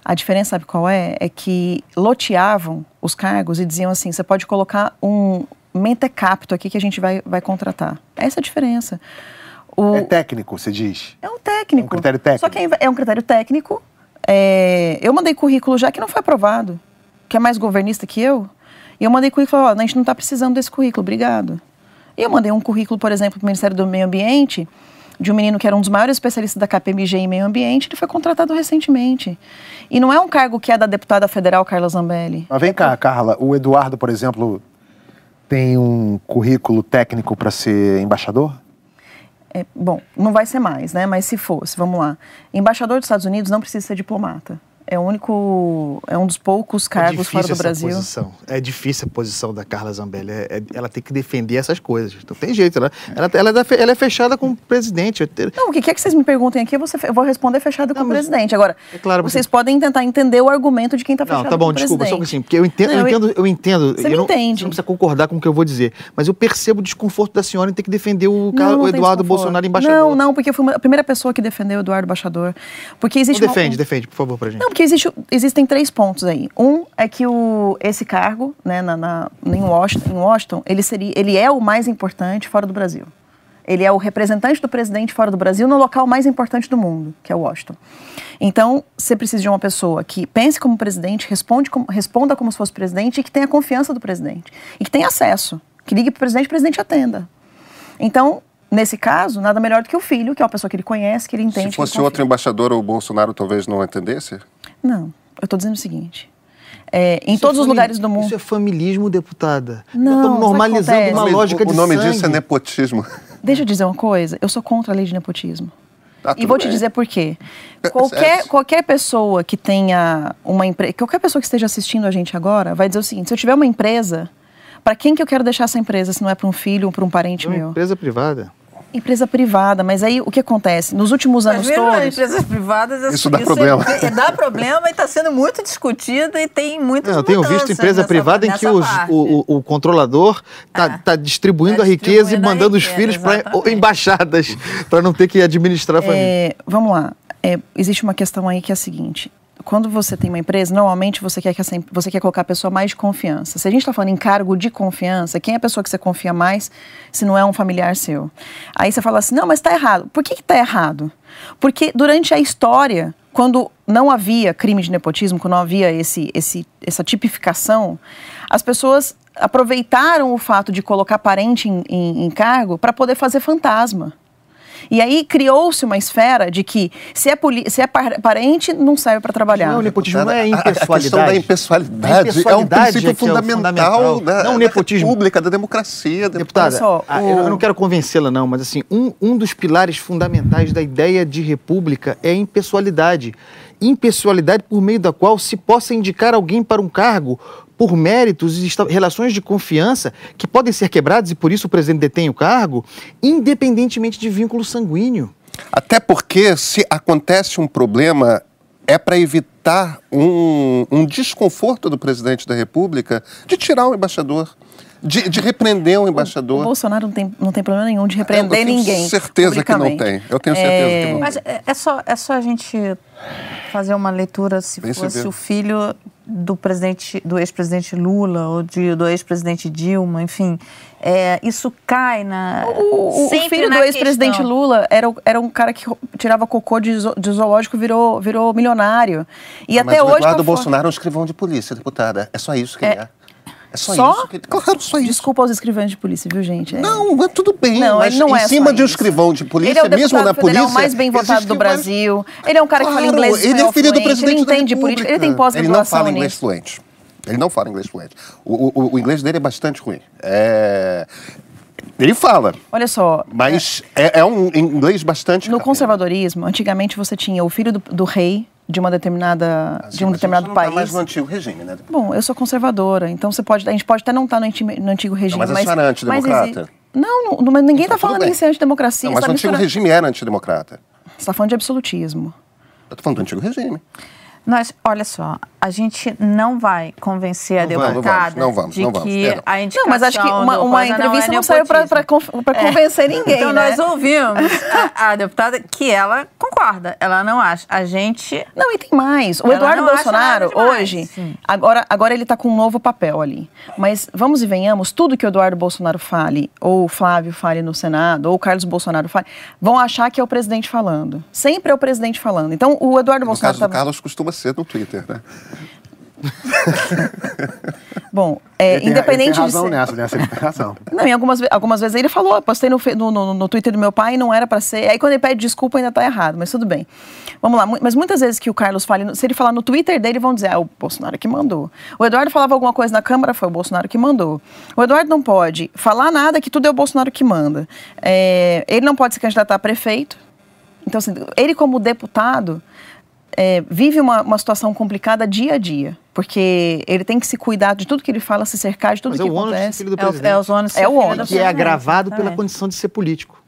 [SPEAKER 5] A diferença, sabe qual é? É que loteavam os cargos e diziam assim: você pode colocar um mentecapto aqui que a gente vai, vai contratar. Essa é a diferença.
[SPEAKER 1] O... É técnico, você diz?
[SPEAKER 5] É um técnico.
[SPEAKER 1] É um critério técnico.
[SPEAKER 5] Só que é, é um critério técnico. É... Eu mandei currículo já que não foi aprovado que é mais governista que eu, e eu mandei currículo e falei, ó, a gente não está precisando desse currículo, obrigado. E eu mandei um currículo, por exemplo, para o Ministério do Meio Ambiente, de um menino que era um dos maiores especialistas da KPMG em meio ambiente, ele foi contratado recentemente. E não é um cargo que é da deputada federal Carla Zambelli.
[SPEAKER 1] Mas vem cá, Carla, o Eduardo, por exemplo, tem um currículo técnico para ser embaixador?
[SPEAKER 5] É, bom, não vai ser mais, né? Mas se fosse, vamos lá. Embaixador dos Estados Unidos não precisa ser diplomata é o único, é um dos poucos é cargos é fora do Brasil.
[SPEAKER 4] Posição. É difícil a posição da Carla Zambelli. É, é, ela tem que defender essas coisas. Então tem jeito. Ela, ela, ela, é, é fechada com o presidente.
[SPEAKER 5] Não, o que quer que vocês me perguntem aqui, eu vou, eu vou responder fechada com o presidente. Agora, é claro, vocês porque... podem tentar entender o argumento de quem está fechado
[SPEAKER 4] não, tá bom, desculpa,
[SPEAKER 5] presidente.
[SPEAKER 4] só assim, porque eu entendo, não, eu entendo, eu entendo.
[SPEAKER 5] Você eu não, entende.
[SPEAKER 4] Você não precisa concordar com o que eu vou dizer, mas eu percebo o desconforto da senhora em ter que defender o, não, o Eduardo Bolsonaro embaixador.
[SPEAKER 5] Não, não, porque eu fui a primeira pessoa que defendeu o Eduardo embaixador. Porque existe
[SPEAKER 4] defende, uma... defende, por favor, pra gente.
[SPEAKER 5] Não, Porque existe, existem três pontos aí. Um é que o, esse cargo, né, na, na, em, Washington, em Washington, ele, seria, ele é o mais importante fora do Brasil. Ele é o representante do presidente fora do Brasil no local mais importante do mundo, que é Washington. Então, você precisa de uma pessoa que pense como presidente, responde como, responda como se fosse presidente e que tenha confiança do presidente. E que tenha acesso. Que ligue para o presidente e o presidente atenda. Então, nesse caso, nada melhor do que o filho, que é uma pessoa que ele conhece, que ele entende.
[SPEAKER 2] Se fosse outro embaixador, o Bolsonaro talvez não entendesse?
[SPEAKER 5] Não. Eu estou dizendo o seguinte. É, em isso é todos é os lugares do mundo.
[SPEAKER 4] Isso é familismo, deputada.
[SPEAKER 5] Não, estamos
[SPEAKER 4] normalizando uma lógica de
[SPEAKER 2] O nome
[SPEAKER 4] sangue.
[SPEAKER 2] disso é nepotismo. *laughs*
[SPEAKER 5] Deixa eu dizer uma coisa, eu sou contra a lei de nepotismo.
[SPEAKER 2] Ah,
[SPEAKER 5] e vou bem. te dizer por quê. Qualquer, qualquer pessoa que tenha uma empresa, qualquer pessoa que esteja assistindo a gente agora vai dizer o seguinte: se eu tiver uma empresa, para quem que eu quero deixar essa empresa se não é para um filho ou para um parente
[SPEAKER 4] uma
[SPEAKER 5] meu?
[SPEAKER 4] Empresa privada
[SPEAKER 5] empresa privada, mas aí o que acontece? Nos últimos anos
[SPEAKER 3] mas
[SPEAKER 5] todos...
[SPEAKER 3] empresas privadas...
[SPEAKER 2] Isso, dá problema. *laughs*
[SPEAKER 3] É, dá problema e está sendo muito discutido e tem muitas
[SPEAKER 4] Não, Eu tenho visto empresa
[SPEAKER 3] nessa,
[SPEAKER 4] privada em que os, o, o, o, controlador está é. tá distribuindo tá a riqueza e mandando os filhos para embaixadas, para não ter que administrar a família.
[SPEAKER 5] É, vamos lá. É, existe uma questão aí que é a seguinte quando você tem uma empresa, normalmente você quer, que essa, você quer colocar a pessoa mais de confiança. Se a gente está falando em cargo de confiança, quem é a pessoa que você confia mais se não é um familiar seu? Aí você fala assim, não, mas está errado. Por que está errado? Porque durante a história, quando não havia crime de nepotismo, quando não havia esse, esse, essa tipificação, as pessoas aproveitaram o fato de colocar parente em, em, em cargo para poder fazer fantasma. E aí criou-se uma esfera de que se é, se é parente, não serve para trabalhar.
[SPEAKER 4] Não, o nepotismo não é impessoalidade. A questão
[SPEAKER 2] da impessoalidade, é um princípio fundamental, é da,
[SPEAKER 4] não, nepotismo.
[SPEAKER 2] da república, da democracia.
[SPEAKER 4] Deputada, só, o... eu não quero convencê-la não, mas assim, um, um dos pilares fundamentais da ideia de república é a impessoalidade. Impessoalidade por meio da qual se possa indicar alguém para um cargo por méritos e relações de confiança que podem ser quebradas e por isso o presidente detém o cargo, independentemente de vínculo sanguíneo.
[SPEAKER 2] Até porque se acontece um problema é para evitar um, um, desconforto do presidente da República de tirar o embaixador. De, de repreender o embaixador.
[SPEAKER 5] O, Bolsonaro não tem, não tem problema nenhum de repreender ninguém. Eu
[SPEAKER 2] tenho certeza que não tem. Eu tenho certeza é... que não
[SPEAKER 3] Mas tem. Mas é, só, é só a gente fazer uma leitura se Bem fosse o filho do presidente, do ex-presidente Lula ou de, do ex-presidente Dilma, enfim, é, isso cai na.
[SPEAKER 5] O, o filho do ex-presidente Lula era, era um cara que tirava cocô de, de zoológico, virou, virou milionário. E
[SPEAKER 2] Não,
[SPEAKER 5] até
[SPEAKER 2] mas
[SPEAKER 5] hoje. O
[SPEAKER 2] Eduardo tá Bolsonaro é um escrivão de polícia, deputada. É só isso que é. ele é. É só, só, isso. Que... Claro, só isso.
[SPEAKER 5] Desculpa aos escrivães de polícia, viu, gente?
[SPEAKER 2] É... Não, mas tudo bem. Não, mas ele não em é cima de um escrivão de polícia, ele é o mesmo na polícia. Ele
[SPEAKER 5] é o mais bem votado do Brasil. Ele é um cara claro, que fala inglês
[SPEAKER 2] Ele é filho do presidente
[SPEAKER 5] Ele entende política. Ele tem pós-graduação
[SPEAKER 2] Ele não fala inglês fluente. Ele não fala inglês fluente. O, o, o inglês dele é bastante ruim. É... Ele fala.
[SPEAKER 5] Olha só.
[SPEAKER 2] Mas é, é um inglês bastante.
[SPEAKER 5] No conservadorismo, antigamente você tinha o filho do, do rei de uma determinada assim, de um determinado
[SPEAKER 2] não
[SPEAKER 5] país.
[SPEAKER 2] Tá mais no antigo regime, né?
[SPEAKER 5] Bom, eu sou conservadora, então você pode, a gente pode até não estar no, no antigo regime,
[SPEAKER 2] não, mas, mas a senhora é antidemocrata.
[SPEAKER 5] Não, não, mas ninguém está então, falando em ser antidemocracia.
[SPEAKER 2] Não, mas
[SPEAKER 5] tá
[SPEAKER 2] o antigo regime era antidemocrata.
[SPEAKER 5] Você está falando de absolutismo.
[SPEAKER 2] Eu estou falando do antigo regime.
[SPEAKER 3] Nós, olha só, a gente não vai convencer a deputada
[SPEAKER 2] não vamos,
[SPEAKER 3] de
[SPEAKER 2] não vamos,
[SPEAKER 3] que
[SPEAKER 2] é,
[SPEAKER 3] a indicação
[SPEAKER 5] Não, mas acho que uma, uma entrevista não, é não saiu para é. convencer ninguém,
[SPEAKER 3] Então
[SPEAKER 5] né?
[SPEAKER 3] nós ouvimos a, a, deputada que ela concorda, ela não acha. A gente...
[SPEAKER 5] Não, e tem mais. O Eduardo Bolsonaro, hoje, agora, agora ele está com um novo papel ali. Mas vamos e venhamos, tudo que o Eduardo Bolsonaro fale, ou o Flávio fale no Senado, ou o Carlos Bolsonaro fale, vão achar que é o presidente falando. Sempre é o presidente falando. Então, o Eduardo
[SPEAKER 2] no
[SPEAKER 5] Bolsonaro...
[SPEAKER 2] No caso do Carlos, costuma ser no Twitter, né? *laughs*
[SPEAKER 5] Bom, é,
[SPEAKER 1] tem,
[SPEAKER 5] independente
[SPEAKER 1] tem razão
[SPEAKER 5] de ser...
[SPEAKER 1] nessa, nessa explicação.
[SPEAKER 5] Não, e algumas, algumas vezes ele falou, postei no, no, no Twitter do meu pai e não era para ser. Aí quando ele pede desculpa ainda tá errado, mas tudo bem. Vamos lá, mas muitas vezes que o Carlos fala, se ele falar no Twitter dele, vão dizer, ah, o Bolsonaro que mandou. O Eduardo falava alguma coisa na Câmara, foi o Bolsonaro que mandou. O Eduardo não pode falar nada que tudo é o Bolsonaro que manda. É, ele não pode se candidatar a prefeito. Então, assim, ele como deputado, é, vive uma, uma, situação complicada dia a dia, porque ele tem que se cuidar de tudo que ele fala, se cercar de tudo
[SPEAKER 4] Mas
[SPEAKER 5] que
[SPEAKER 4] é o
[SPEAKER 5] acontece.
[SPEAKER 4] Filho do presidente. é,
[SPEAKER 3] é, o ônus
[SPEAKER 5] é o ônus.
[SPEAKER 4] Que é agravado pela condição de ser político.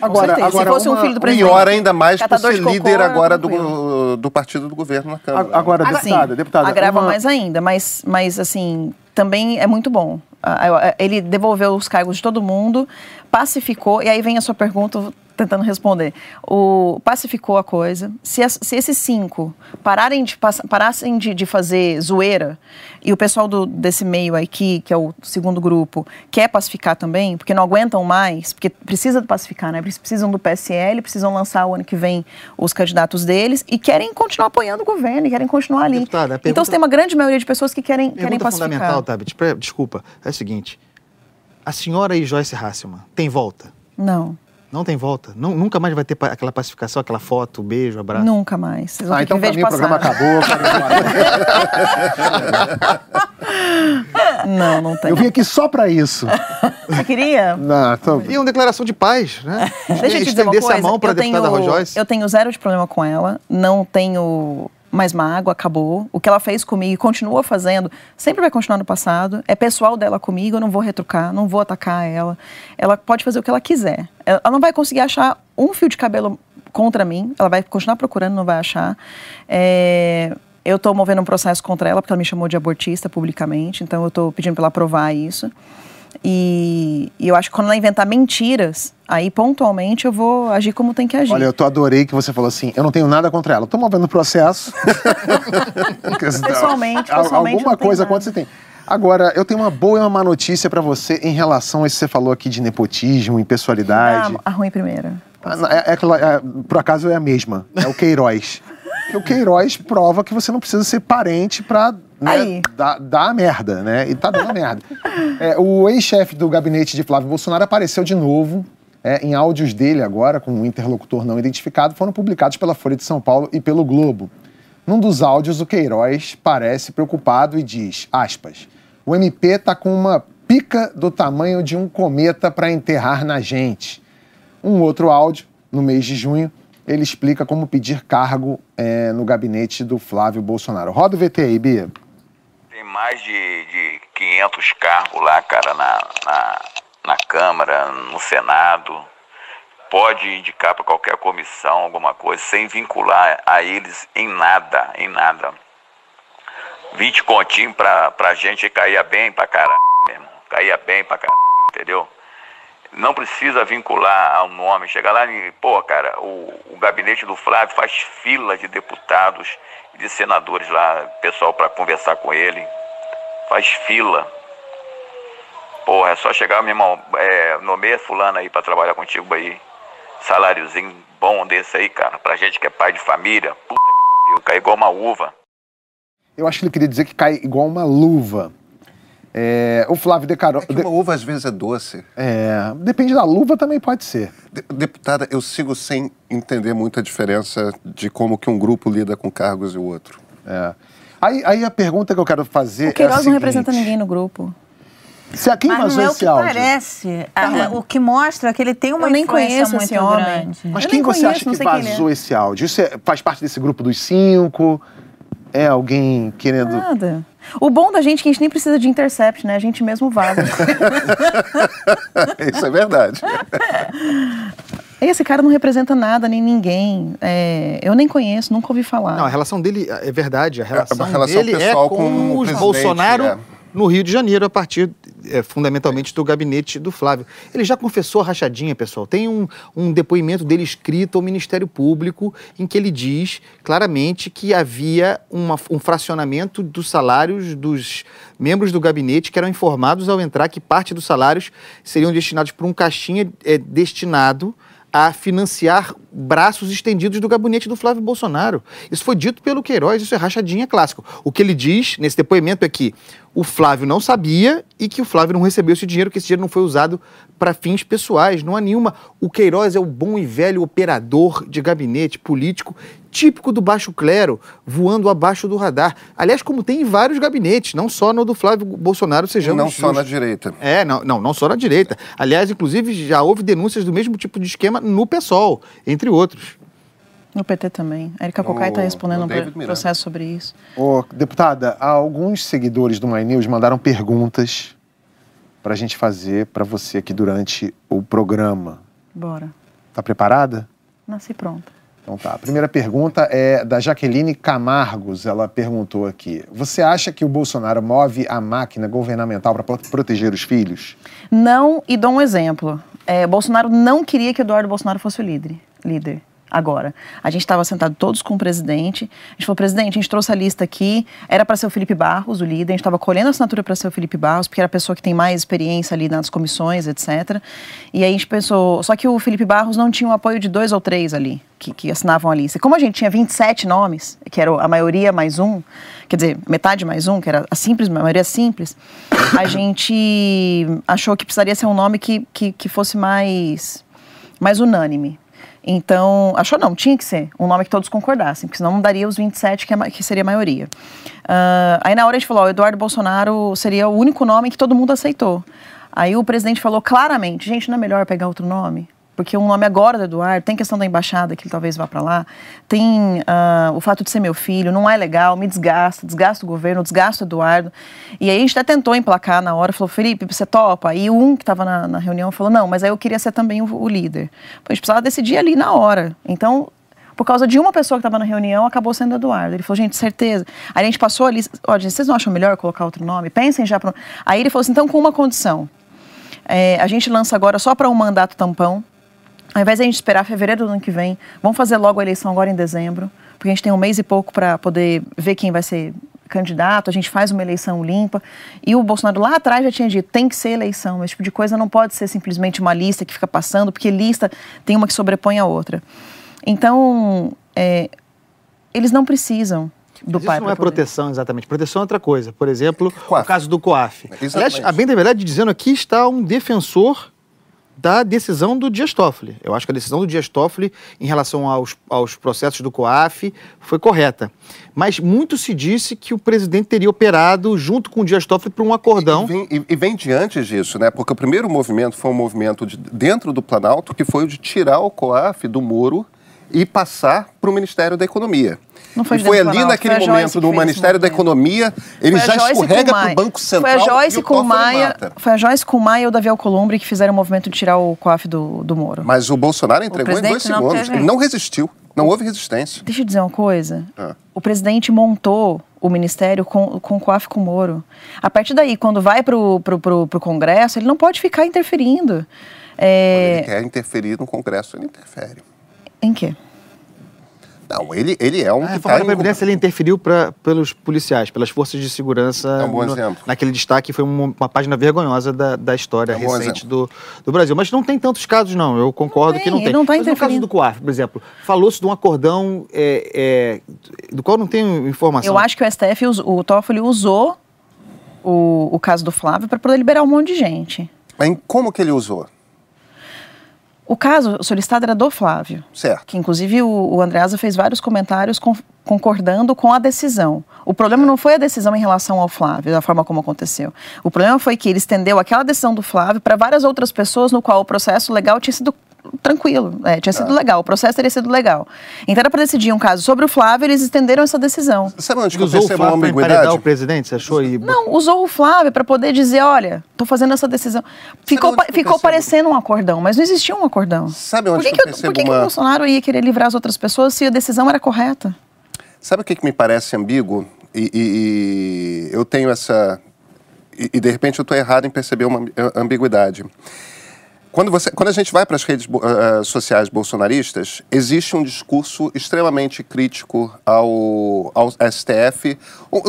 [SPEAKER 5] Agora, agora se fosse uma, um filho do presidente.
[SPEAKER 2] Pior ainda mais por ser líder agora do, do partido do governo na Câmara.
[SPEAKER 1] Agora, deputada, deputada.
[SPEAKER 5] Agrava uma... mais ainda, mas, mas assim, também é muito bom. Ele devolveu os cargos de todo mundo, pacificou, e aí vem a sua pergunta, tentando responder. O pacificou a coisa. Se, as, se esses cinco pararem de, parassem de, de, fazer zoeira e o pessoal do, desse meio aqui, que é o segundo grupo, quer pacificar também, porque não aguentam mais, porque precisa pacificar, né? Eles precisam do PSL, precisam lançar o ano que vem os candidatos deles e querem continuar apoiando o governo, e querem continuar ali. Deputada, pergunta, então você tem uma grande maioria de pessoas que querem, querem pacificar.
[SPEAKER 4] fundamental, Tabit, desculpa, é o seguinte. A senhora e Joyce Hasselman, tem volta?
[SPEAKER 5] Não.
[SPEAKER 4] Não tem volta? Não, nunca mais vai ter aquela pacificação, aquela foto, beijo, abraço?
[SPEAKER 5] Nunca mais.
[SPEAKER 1] Vocês ah, então pra mim o programa acabou. *laughs*
[SPEAKER 5] não, não tem.
[SPEAKER 1] Eu vim aqui só pra isso. *laughs*
[SPEAKER 5] Você queria?
[SPEAKER 1] Não, tô...
[SPEAKER 4] E uma declaração de paz, né?
[SPEAKER 5] Deixa eu te dizer uma coisa. a mão para a deputada Rojoyce. Eu tenho zero de problema com ela. Não tenho mais mágoa, acabou. O que ela fez comigo e continua fazendo, sempre vai continuar no passado. É pessoal dela comigo, eu não vou retrucar, não vou atacar ela. Ela pode fazer o que ela quiser. Ela não vai conseguir achar um fio de cabelo contra mim, ela vai continuar procurando, não vai achar. É, eu estou movendo um processo contra ela, porque ela me chamou de abortista publicamente, então eu estou pedindo para ela provar isso. E, e, eu acho que quando ela inventar mentiras, aí pontualmente eu vou agir como tem que agir.
[SPEAKER 1] Olha, eu tô adorei que você falou assim, eu não tenho nada contra ela. Tô movendo o processo. *laughs*
[SPEAKER 5] pessoalmente, pessoalmente.
[SPEAKER 1] Alguma coisa quanto você tem. Agora, eu tenho uma boa e uma má notícia para você em relação a isso que você falou aqui de nepotismo, impessoalidade.
[SPEAKER 5] Ah, a ruim primeira.
[SPEAKER 1] Ah, é, é, é, por acaso é a mesma. É o Queiroz. *laughs* que o Queiroz prova que você não precisa ser parente para né, dar a merda, né? E tá dando merda. É, o ex-chefe do gabinete de Flávio Bolsonaro apareceu de novo é, em áudios dele agora, com um interlocutor não identificado, foram publicados pela Folha de São Paulo e pelo Globo. Num dos áudios, o Queiroz parece preocupado e diz, aspas, o MP tá com uma pica do tamanho de um cometa para enterrar na gente. Um outro áudio, no mês de junho, ele explica como pedir cargo é, no gabinete do Flávio Bolsonaro. Roda o VT aí, Bia.
[SPEAKER 7] Mais de, de 500 cargos lá, cara, na, na, na Câmara, no Senado. Pode indicar para qualquer comissão alguma coisa, sem vincular a eles em nada, em nada. 20 continhos pra, pra gente caía bem pra caralho mesmo. Caía bem pra caralho, entendeu? não precisa vincular ao nome. Chegar lá e, pô, cara, o, o gabinete do Flávio faz fila de deputados e de senadores lá, pessoal para conversar com ele. Faz fila. Porra, é só chegar, meu irmão, é, nomeia fulano aí para trabalhar contigo aí. Saláriozinho bom desse aí, cara, pra gente que é pai de família. Puta que pariu, cai igual uma uva.
[SPEAKER 1] Eu acho que ele queria dizer que cai igual uma luva. É, o Flávio Decarol.
[SPEAKER 2] É que uma uva às vezes é doce.
[SPEAKER 1] É, depende da luva também pode ser.
[SPEAKER 2] De, deputada, eu sigo sem entender muito a diferença de como que um grupo lida com cargos e o outro.
[SPEAKER 1] É. Aí, aí a pergunta que eu quero fazer
[SPEAKER 5] o Queiroz
[SPEAKER 1] é a
[SPEAKER 5] não representa ninguém no grupo.
[SPEAKER 1] Se aqui Mas vazou não é esse
[SPEAKER 3] o
[SPEAKER 1] que
[SPEAKER 3] áudio? parece. Ah, o que mostra é que ele tem uma eu nem conheço muito esse homem. grande.
[SPEAKER 1] Mas eu quem você conheço, acha que vazou é. esse áudio? Isso é, faz parte desse grupo dos cinco? É alguém querendo.
[SPEAKER 5] Nada. O bom da gente é que a gente nem precisa de intercept, né? A gente mesmo vaza. *laughs*
[SPEAKER 2] Isso é verdade. *laughs*
[SPEAKER 5] Esse cara não representa nada, nem ninguém. É, eu nem conheço, nunca ouvi falar.
[SPEAKER 4] Não, a relação dele é verdade. A relação, é, a relação dele é com, com os Bolsonaro. É no Rio de Janeiro, a partir é, fundamentalmente do gabinete do Flávio. Ele já confessou a rachadinha, pessoal. Tem um, um depoimento dele escrito ao Ministério Público em que ele diz claramente que havia uma, um fracionamento dos salários dos membros do gabinete que eram informados ao entrar que parte dos salários seriam destinados por um caixinha é, destinado a financiar braços estendidos do gabinete do Flávio Bolsonaro. Isso foi dito pelo Queiroz, isso é rachadinha clássico. O que ele diz nesse depoimento é que o Flávio não sabia e que o Flávio não recebeu esse dinheiro, que esse dinheiro não foi usado para fins pessoais. Não há nenhuma. O Queiroz é o bom e velho operador de gabinete político, típico do baixo clero, voando abaixo do radar. Aliás, como tem em vários gabinetes, não só no do Flávio Bolsonaro, sejamos
[SPEAKER 2] Não só na direita.
[SPEAKER 4] É, não, não, não só na direita. Aliás, inclusive, já houve denúncias do mesmo tipo de esquema no PSOL, entre outros.
[SPEAKER 5] No PT também. A Erika Cocai está respondendo um processo sobre isso.
[SPEAKER 1] Ô, deputada, alguns seguidores do My News mandaram perguntas para a gente fazer para você aqui durante o programa.
[SPEAKER 5] Bora.
[SPEAKER 1] Tá preparada?
[SPEAKER 5] Nasci pronta.
[SPEAKER 1] Então tá. A primeira pergunta é da Jaqueline Camargos. Ela perguntou aqui: Você acha que o Bolsonaro move a máquina governamental para proteger os filhos?
[SPEAKER 5] Não, e dou um exemplo. é, Bolsonaro não queria que Eduardo Bolsonaro fosse o líder. líder agora. A gente estava sentado todos com o presidente. A gente falou, presidente, a gente trouxe a lista aqui. Era para ser o Felipe Barros, o líder. A gente estava colhendo a assinatura para ser o Felipe Barros, porque era a pessoa que tem mais experiência ali nas comissões, etc. E aí a gente pensou. Só que o Felipe Barros não tinha o apoio de dois ou três ali, que, que assinavam a lista. Como a gente tinha 27 nomes, que era a maioria mais um, quer dizer, metade mais um, que era a simples, a maioria simples, a gente achou que precisaria ser um nome que, que, que fosse mais, mais unânime. Então, achou não, tinha que ser um nome que todos concordassem, porque senão não daria os 27, que, é, que seria a maioria. Uh, aí na hora a gente falou, ó, Eduardo Bolsonaro seria o único nome que todo mundo aceitou. Aí o presidente falou claramente, gente, não é melhor pegar outro nome? Porque um nome agora do Eduardo, tem questão da embaixada, que ele talvez vá para lá, tem uh, o fato de ser meu filho, não é legal, me desgasta, desgasta o governo, desgasta o Eduardo. E aí a gente até tentou emplacar na hora, falou, Felipe, você topa? E um que estava na, na, reunião falou, não, mas aí eu queria ser também o, o líder. Gente precisava decidir ali na hora. Então, por causa de uma pessoa que estava na reunião, acabou sendo Eduardo. Ele falou, gente, certeza. Aí a gente passou ali, ó, gente, vocês não acham melhor colocar outro nome? Pensem já. Pro... Aí ele falou assim, então com uma condição. É, a gente lança agora só para um mandato tampão, ao invés de a gente esperar fevereiro do ano que vem, vamos fazer logo a eleição agora em dezembro, porque a gente tem um mês e pouco para poder ver quem vai ser candidato, a gente faz uma eleição limpa. E o Bolsonaro lá atrás já tinha dito, tem que ser eleição, esse tipo de coisa não pode ser simplesmente uma lista que fica passando, porque lista tem uma que sobrepõe a outra. Então, é, eles não precisam do
[SPEAKER 4] Mas
[SPEAKER 5] pai.
[SPEAKER 4] Isso não é
[SPEAKER 5] poder.
[SPEAKER 4] proteção exatamente. Proteção é outra coisa. Por exemplo, Coaf. o caso do COAF. Aliás, a bem da verdade, dizendo aqui está um defensor da decisão do Dias Toffoli. Eu acho que a decisão do Dias Toffoli em relação aos, aos processos do COAF foi correta. Mas muito se disse que o presidente teria operado junto com o Dias Toffoli para um acordão.
[SPEAKER 2] E, vem, e, e vem diante disso, né? Porque o primeiro movimento foi um movimento de, dentro do Planalto, que foi o de tirar o COAF do muro e passar para o Ministério da Economia. Não foi, e foi ali naquele foi momento do Ministério da Economia, ele já escorrega para o Banco Central.
[SPEAKER 5] Foi a Joyce com o Maia, foi a Joyce com o Maia e o Davi Alcolumbre que fizeram o movimento de tirar o COAF do, do Moro.
[SPEAKER 2] Mas o Bolsonaro entregou o em dois segundos. Ele não resistiu. Não houve resistência.
[SPEAKER 5] Deixa eu dizer uma coisa. Ah. O presidente montou o ministério com, com o COAF com o Moro. A partir daí, quando vai para o pro, pro, pro Congresso, ele não pode ficar interferindo.
[SPEAKER 2] É... Quando ele quer interferir no Congresso, ele interfere.
[SPEAKER 5] Em quê?
[SPEAKER 2] Não, ele, ele é um.
[SPEAKER 4] A reforma da Previdência ele interferiu pra, pelos policiais, pelas forças de segurança. É um bom no, exemplo. Naquele destaque foi uma, uma, página vergonhosa da, da história é um recente do, do Brasil. Mas não tem tantos casos, não. Eu concordo não que não tem.
[SPEAKER 5] Não tá
[SPEAKER 4] Mas no caso do COAF, por exemplo, falou-se de um acordão é, é, do qual não tenho informação.
[SPEAKER 5] Eu acho que o STF, o Toffoli usou o, o caso do Flávio para poder liberar um monte de gente.
[SPEAKER 2] Mas como que ele usou?
[SPEAKER 5] O caso solicitado era do Flávio.
[SPEAKER 2] Certo.
[SPEAKER 5] Que inclusive o, o Andreasa fez vários comentários com, concordando com a decisão. O problema não foi a decisão em relação ao Flávio, da forma como aconteceu. O problema foi que ele estendeu aquela decisão do Flávio para várias outras pessoas no qual o processo legal tinha sido tranquilo, é, tinha sido ah. legal, o processo teria sido legal. Então era para decidir um caso sobre o Flávio, eles estenderam essa decisão.
[SPEAKER 2] Sabe onde que usou o Flávio uma ambiguidade?
[SPEAKER 4] o presidente, você achou? E...
[SPEAKER 5] Não, usou o Flávio para poder dizer, olha, estou fazendo essa decisão. Ficou, ficou parecendo um acordão, mas não existia um acordão.
[SPEAKER 2] Sabe onde
[SPEAKER 5] por que,
[SPEAKER 2] que,
[SPEAKER 5] eu, por que, uma... que o Bolsonaro ia querer livrar as outras pessoas se a decisão era correta?
[SPEAKER 2] Sabe o que, que me parece ambíguo? E, e, e eu tenho essa... E, e de repente eu estou errado em perceber uma ambiguidade. Quando, você, quando a gente vai para as redes uh, sociais bolsonaristas, existe um discurso extremamente crítico ao, ao STF,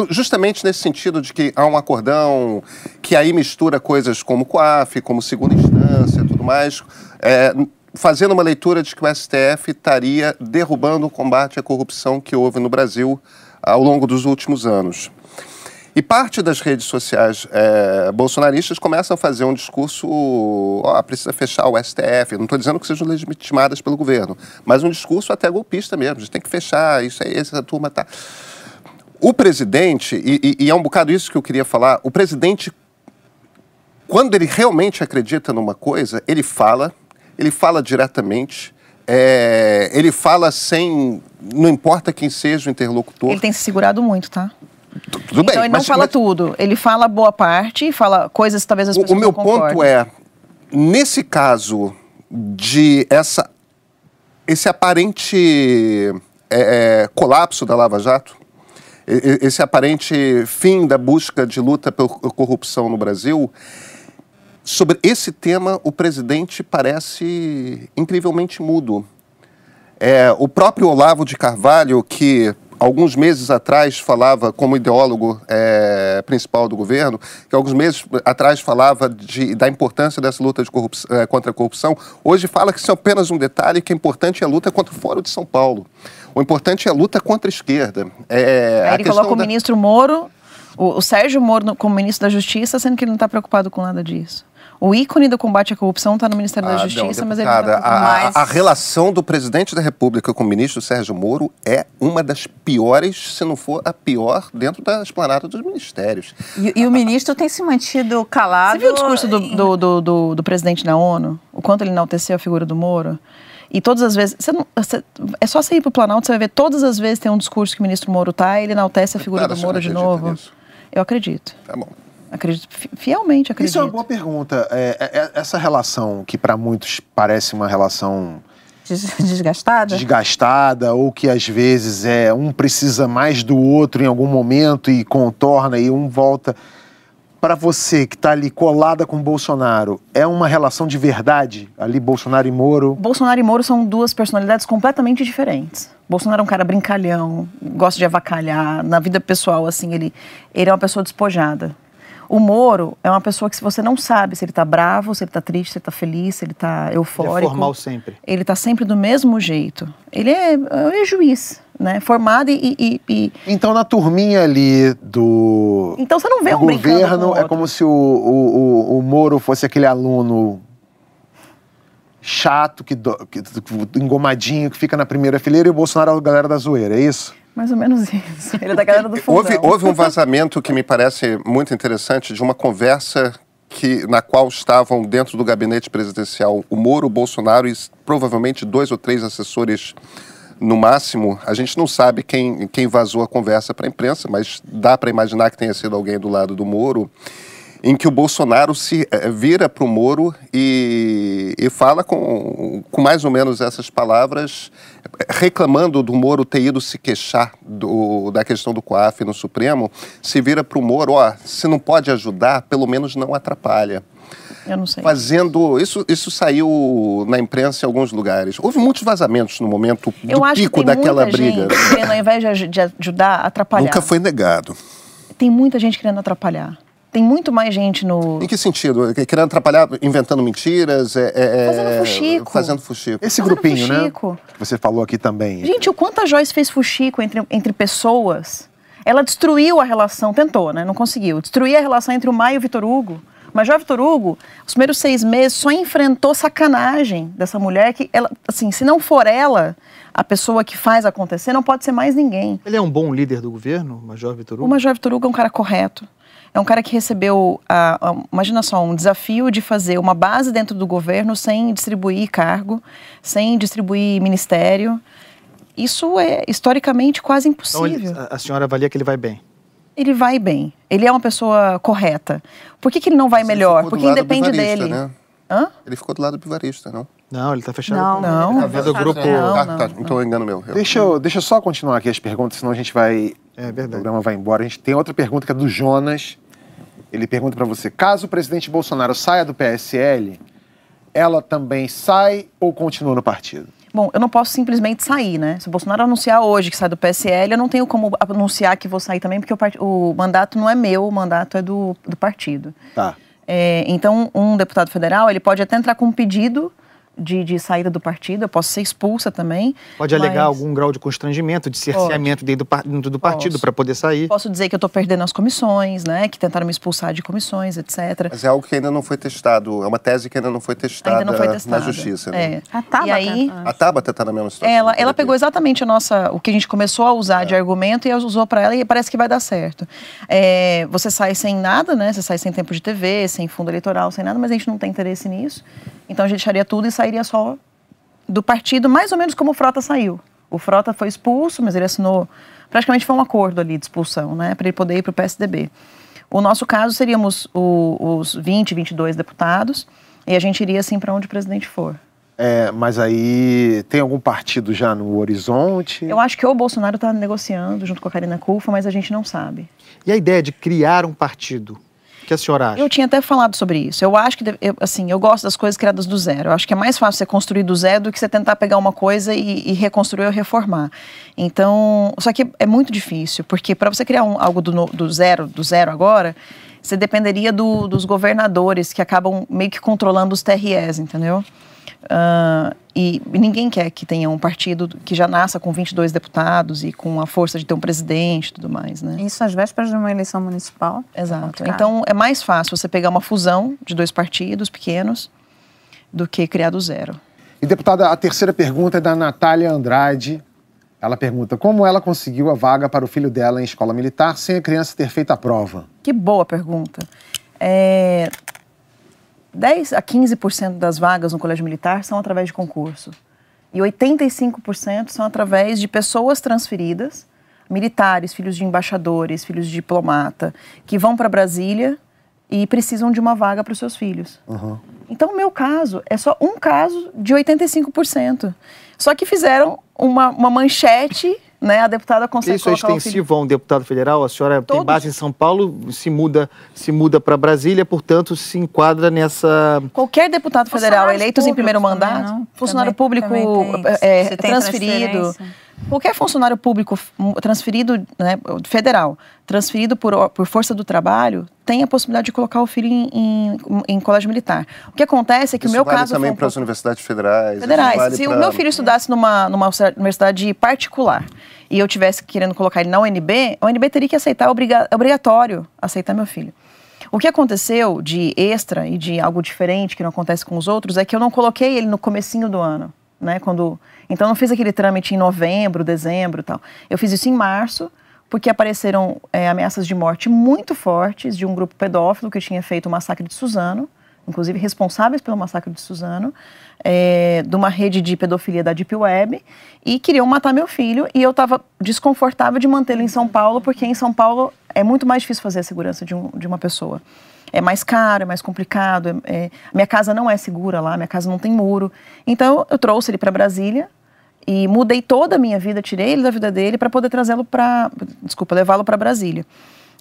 [SPEAKER 2] justamente nesse sentido de que há um acordão que aí mistura coisas como COAF, como segunda instância e tudo mais, é, fazendo uma leitura de que o STF estaria derrubando o combate à corrupção que houve no Brasil ao longo dos últimos anos. E parte das redes sociais é, bolsonaristas começam a fazer um discurso, ó, oh, precisa fechar o STF. Não estou dizendo que sejam legitimadas pelo governo, mas um discurso até golpista mesmo. A gente tem que fechar, isso aí, essa turma tá. O presidente, e, e, e é um bocado isso que eu queria falar, o presidente, quando ele realmente acredita numa coisa, ele fala, ele fala diretamente, é, ele fala sem. Não importa quem seja o interlocutor.
[SPEAKER 5] Ele tem se segurado muito, tá?
[SPEAKER 2] Tudo bem.
[SPEAKER 5] Então ele não mas, fala mas... tudo. Ele fala boa parte, fala coisas que talvez as pessoas
[SPEAKER 2] O, o meu ponto é, nesse caso de essa, esse aparente é, é, colapso da Lava Jato, esse aparente fim da busca de luta pela corrupção no Brasil, sobre esse tema, o presidente parece incrivelmente mudo. É, o próprio Olavo de Carvalho, que alguns meses atrás falava, como ideólogo é, principal do governo, que alguns meses atrás falava de, da importância dessa luta de é, contra a corrupção, hoje fala que isso é apenas um detalhe, que é importante é a luta contra o Fórum de São Paulo. O importante é a luta contra a esquerda.
[SPEAKER 5] É, Aí ele coloca da... o ministro Moro, o, o Sérgio Moro como ministro da Justiça, sendo que ele não está preocupado com nada disso. O ícone do combate à corrupção está no Ministério ah, da Justiça, não, mas ele não tá
[SPEAKER 2] a, mais... a relação do presidente da República com o ministro Sérgio Moro é uma das piores, se não for a pior, dentro da esplanada dos ministérios.
[SPEAKER 3] E, e o ministro tem se mantido calado. Você
[SPEAKER 5] viu o discurso do, do, do, do, do presidente da ONU? O quanto ele enalteceu a figura do Moro? E todas as vezes. Não, você, é só você ir para o Planalto, você vai ver todas as vezes tem um discurso que o ministro Moro tá, ele enaltece a figura do Moro de novo. Nisso. Eu acredito. Tá bom. Acredito, fielmente acredito.
[SPEAKER 1] Isso é uma boa pergunta. É, é, é essa relação, que para muitos parece uma relação
[SPEAKER 3] desgastada?
[SPEAKER 1] Desgastada, ou que às vezes é um precisa mais do outro em algum momento e contorna e um volta. Para você que está ali colada com Bolsonaro, é uma relação de verdade ali, Bolsonaro e Moro?
[SPEAKER 5] Bolsonaro e Moro são duas personalidades completamente diferentes. Bolsonaro é um cara brincalhão, gosta de avacalhar. Na vida pessoal, assim, ele, ele é uma pessoa despojada. O Moro é uma pessoa que se você não sabe se ele está bravo, se ele está triste, se ele está feliz, se ele está eufórico. Ele é
[SPEAKER 4] formal sempre.
[SPEAKER 5] Ele está sempre do mesmo jeito. Ele é, ele é juiz, né? Formado e, e, e,
[SPEAKER 1] Então na turminha ali do.
[SPEAKER 5] Então você não vê um
[SPEAKER 1] governo é como se o, o, o, o Moro fosse aquele aluno chato, que, do, que, engomadinho, que fica na primeira fileira e o Bolsonaro é a galera da zoeira, é isso?
[SPEAKER 5] Mais ou menos isso. Ele é da galera do *laughs* fundão.
[SPEAKER 2] Houve, houve um vazamento que me parece muito interessante de uma conversa que, na qual estavam dentro do gabinete presidencial o Moro, o Bolsonaro e provavelmente dois ou três assessores no máximo. A gente não sabe quem, quem vazou a conversa para a imprensa, mas dá para imaginar que tenha sido alguém do lado do Moro em que o Bolsonaro se eh, vira para o Moro e, e fala com, com mais ou menos essas palavras, reclamando do Moro ter ido se queixar do, da questão do COAF no Supremo, se vira para o Moro, ó, se não pode ajudar, pelo menos não atrapalha.
[SPEAKER 5] Eu não sei.
[SPEAKER 2] Fazendo. Isso, isso saiu na imprensa em alguns lugares. Houve muitos vazamentos no momento do Eu acho pico daquela briga.
[SPEAKER 5] Gente querendo, ao invés de ajudar, atrapalhar.
[SPEAKER 2] Nunca foi negado.
[SPEAKER 5] Tem muita gente querendo atrapalhar tem muito mais gente no.
[SPEAKER 2] Em que sentido? Querendo atrapalhar, inventando mentiras? É, é,
[SPEAKER 5] é, fazendo fuxico.
[SPEAKER 2] Fazendo fuxico.
[SPEAKER 1] Esse fazendo grupinho, né? fuxico. né? Que você falou aqui também.
[SPEAKER 5] Gente, o quanto a Joyce fez fuxico entre, entre pessoas. Ela destruiu a relação, tentou, né? Não conseguiu. Destruir a relação entre o Maio e o Vitor Hugo. Mas o Vitor Hugo, os primeiros seis meses, só enfrentou sacanagem dessa mulher que, ela, assim, se não for ela, a pessoa que faz acontecer, não pode ser mais ninguém.
[SPEAKER 4] Ele é um bom líder do governo, o Major Vitor Hugo?
[SPEAKER 5] O Major Vitor Hugo é um cara correto. É um cara que recebeu, a, a, imagina só, um desafio de fazer uma base dentro do governo sem distribuir cargo, sem distribuir ministério. Isso é historicamente quase impossível. Então,
[SPEAKER 4] ele, a, a senhora avalia que ele vai bem?
[SPEAKER 5] Ele vai bem. Ele é uma pessoa correta. Por que, que ele não vai Mas melhor? Porque independe dele. Né?
[SPEAKER 2] Hã? Ele ficou do lado do Bivarista, não?
[SPEAKER 4] Não, ele está fechado.
[SPEAKER 5] Não, não.
[SPEAKER 4] Tá vendo o grupo.
[SPEAKER 2] Não, ah, tá. Então eu engano meu.
[SPEAKER 1] Deixa eu, deixa eu só continuar aqui as perguntas, senão a gente vai. É verdade. O programa vai embora. A gente tem outra pergunta que é do Jonas. Ele pergunta para você: caso o presidente Bolsonaro saia do PSL, ela também sai ou continua no partido?
[SPEAKER 5] Bom, eu não posso simplesmente sair, né? Se o Bolsonaro anunciar hoje que sai do PSL, eu não tenho como anunciar que vou sair também, porque o, part... o mandato não é meu, o mandato é do, do partido.
[SPEAKER 1] Tá.
[SPEAKER 5] É, então, um deputado federal, ele pode até entrar com um pedido de, de, saída do partido, eu posso ser expulsa também.
[SPEAKER 4] Pode mas... alegar algum grau de constrangimento, de cerceamento dentro do, dentro do partido para poder sair.
[SPEAKER 5] Posso dizer que eu estou perdendo as comissões, né? Que tentaram me expulsar de comissões, etc.
[SPEAKER 2] Mas é algo que ainda não foi testado, é uma tese que ainda não foi testada, ainda não foi testada. na justiça. Né?
[SPEAKER 5] É. A Tabata. E aí,
[SPEAKER 2] a Tabata está na mesma situação.
[SPEAKER 5] Ela, ela pegou exatamente a nossa, o que a gente começou a usar é. de argumento e usou para ela e parece que vai dar certo. É, você sai sem nada, né? Você sai sem tempo de TV, sem fundo eleitoral, sem nada, mas a gente não tem interesse nisso. Então a gente deixaria tudo e sairia só do partido, mais ou menos como o Frota saiu. O Frota foi expulso, mas ele assinou. Praticamente foi um acordo ali de expulsão, né? Para ele poder ir para o PSDB. O nosso caso seríamos o, os 20, 22 deputados e a gente iria assim para onde o presidente for.
[SPEAKER 1] É, mas aí tem algum partido já no horizonte?
[SPEAKER 5] Eu acho que o Bolsonaro está negociando junto com a Karina Cufa, mas a gente não sabe.
[SPEAKER 4] E a ideia de criar um partido? Que a senhora acha?
[SPEAKER 5] Eu tinha até falado sobre isso. Eu acho que, eu, assim, eu gosto das coisas criadas do zero. Eu acho que é mais fácil você construir do zero do que você tentar pegar uma coisa e, e reconstruir ou reformar. Então, só que é muito difícil, porque para você criar um, algo do, do, zero, do zero agora, você dependeria do, dos governadores que acabam meio que controlando os TREs, entendeu? Uh, e, e, ninguém quer que tenha um partido que já nasça com 22 deputados e com a força de ter um presidente e tudo mais, né?
[SPEAKER 3] Isso às vésperas de uma eleição municipal.
[SPEAKER 5] Exato. Então é mais fácil você pegar uma fusão de dois partidos pequenos do que criar do zero.
[SPEAKER 1] E deputada, a terceira pergunta é da Natália Andrade. Ela pergunta como ela conseguiu a vaga para o filho dela em escola militar sem a criança ter feito a prova.
[SPEAKER 5] Que boa pergunta. É, 10 a 15% das vagas no colégio militar são através de concurso. E 85% são através de pessoas transferidas, militares, filhos de embaixadores, filhos de diplomata, que vão para Brasília e precisam de uma vaga para os seus filhos. Uhum. Então, o meu caso é só um caso de 85%. Só que fizeram uma, uma manchete né, a deputada consegue
[SPEAKER 4] Isso é extensivo a um deputado federal? A senhora Todos. tem base em São Paulo, se muda, se muda para Brasília, portanto, se enquadra nessa...
[SPEAKER 5] Qualquer deputado federal eleito em primeiro mandato, também, funcionário também, público também é, transferido qualquer funcionário público transferido, né, federal, transferido por, por força do trabalho, tem a possibilidade de colocar o filho em, em, em colégio militar. O que acontece é que
[SPEAKER 2] isso
[SPEAKER 5] o meu
[SPEAKER 2] vale
[SPEAKER 5] caso.
[SPEAKER 2] também um para as universidades federais.
[SPEAKER 5] Federais.
[SPEAKER 2] Vale
[SPEAKER 5] Se
[SPEAKER 2] pra...
[SPEAKER 5] o meu filho estudasse numa, numa universidade particular e eu tivesse querendo colocar ele na UNB, a UNB teria que aceitar, obriga, obrigatório aceitar meu filho. O que aconteceu de extra e de algo diferente que não acontece com os outros é que eu não coloquei ele no comecinho do ano, né? Quando então, não fiz aquele trâmite em novembro, dezembro tal. Eu fiz isso em março, porque apareceram é, ameaças de morte muito fortes de um grupo pedófilo que tinha feito o massacre de Suzano, inclusive responsáveis pelo massacre de Suzano, é, de uma rede de pedofilia da Deep Web, e queriam matar meu filho, e eu estava desconfortável de mantê-lo em São Paulo, porque em São Paulo é muito mais difícil fazer a segurança de, um, de uma pessoa é mais caro, é mais complicado. É, é, minha casa não é segura lá, minha casa não tem muro. Então eu trouxe ele para Brasília e mudei toda a minha vida, tirei ele da vida dele para poder trazê-lo para, desculpa, levá-lo para Brasília.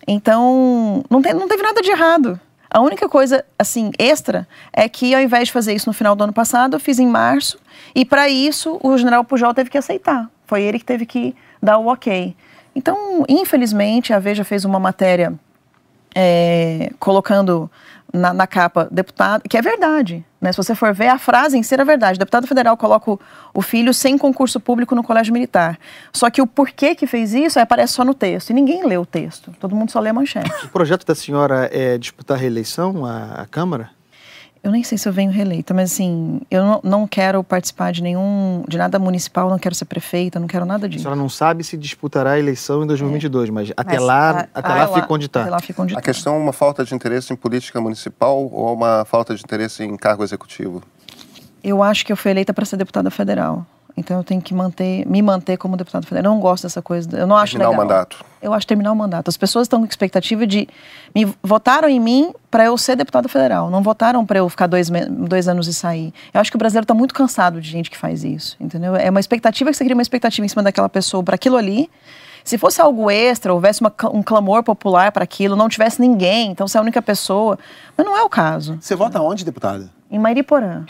[SPEAKER 5] Então não, tem, não teve nada de errado. A única coisa, assim, extra, é que ao invés de fazer isso no final do ano passado, eu fiz em março, e para isso o general Pujol teve que aceitar. Foi ele que teve que dar o ok. Então, infelizmente, a Veja fez uma matéria é, colocando na, na, capa deputado, que é verdade. Né? Se você for ver, a frase em si era verdade. Deputado federal coloca o, o, filho sem concurso público no colégio militar. Só que o porquê que fez isso aparece só no texto. E ninguém lê o texto. Todo mundo só lê a manchete.
[SPEAKER 4] O projeto da senhora é disputar a reeleição à, à Câmara?
[SPEAKER 5] Eu nem sei se eu venho reeleita, mas assim, eu não, não, quero participar de nenhum, de nada municipal, não quero ser prefeita, não quero nada disso.
[SPEAKER 4] A senhora não sabe se disputará a eleição em 2022, é. mas até mas, lá, a, até lá, lá fica onde está.
[SPEAKER 2] A questão é uma falta de interesse em política municipal ou uma falta de interesse em cargo executivo?
[SPEAKER 5] Eu acho que eu fui eleita para ser deputada federal. Então eu tenho que manter, me manter como deputado federal. Eu não gosto dessa coisa. Eu não acho
[SPEAKER 2] terminar
[SPEAKER 5] legal.
[SPEAKER 2] o mandato.
[SPEAKER 5] Eu acho terminar o mandato. As pessoas estão com expectativa de me votaram em mim para eu ser deputado federal. Não votaram para eu ficar dois, dois anos e sair. Eu acho que o brasileiro está muito cansado de gente que faz isso, entendeu? É uma expectativa que você cria uma expectativa em cima daquela pessoa para aquilo ali. Se fosse algo extra, houvesse uma, um clamor popular para aquilo, não tivesse ninguém, então você é a única pessoa. Mas não é o caso.
[SPEAKER 1] Você vota onde, deputada?
[SPEAKER 5] Em Mariporã.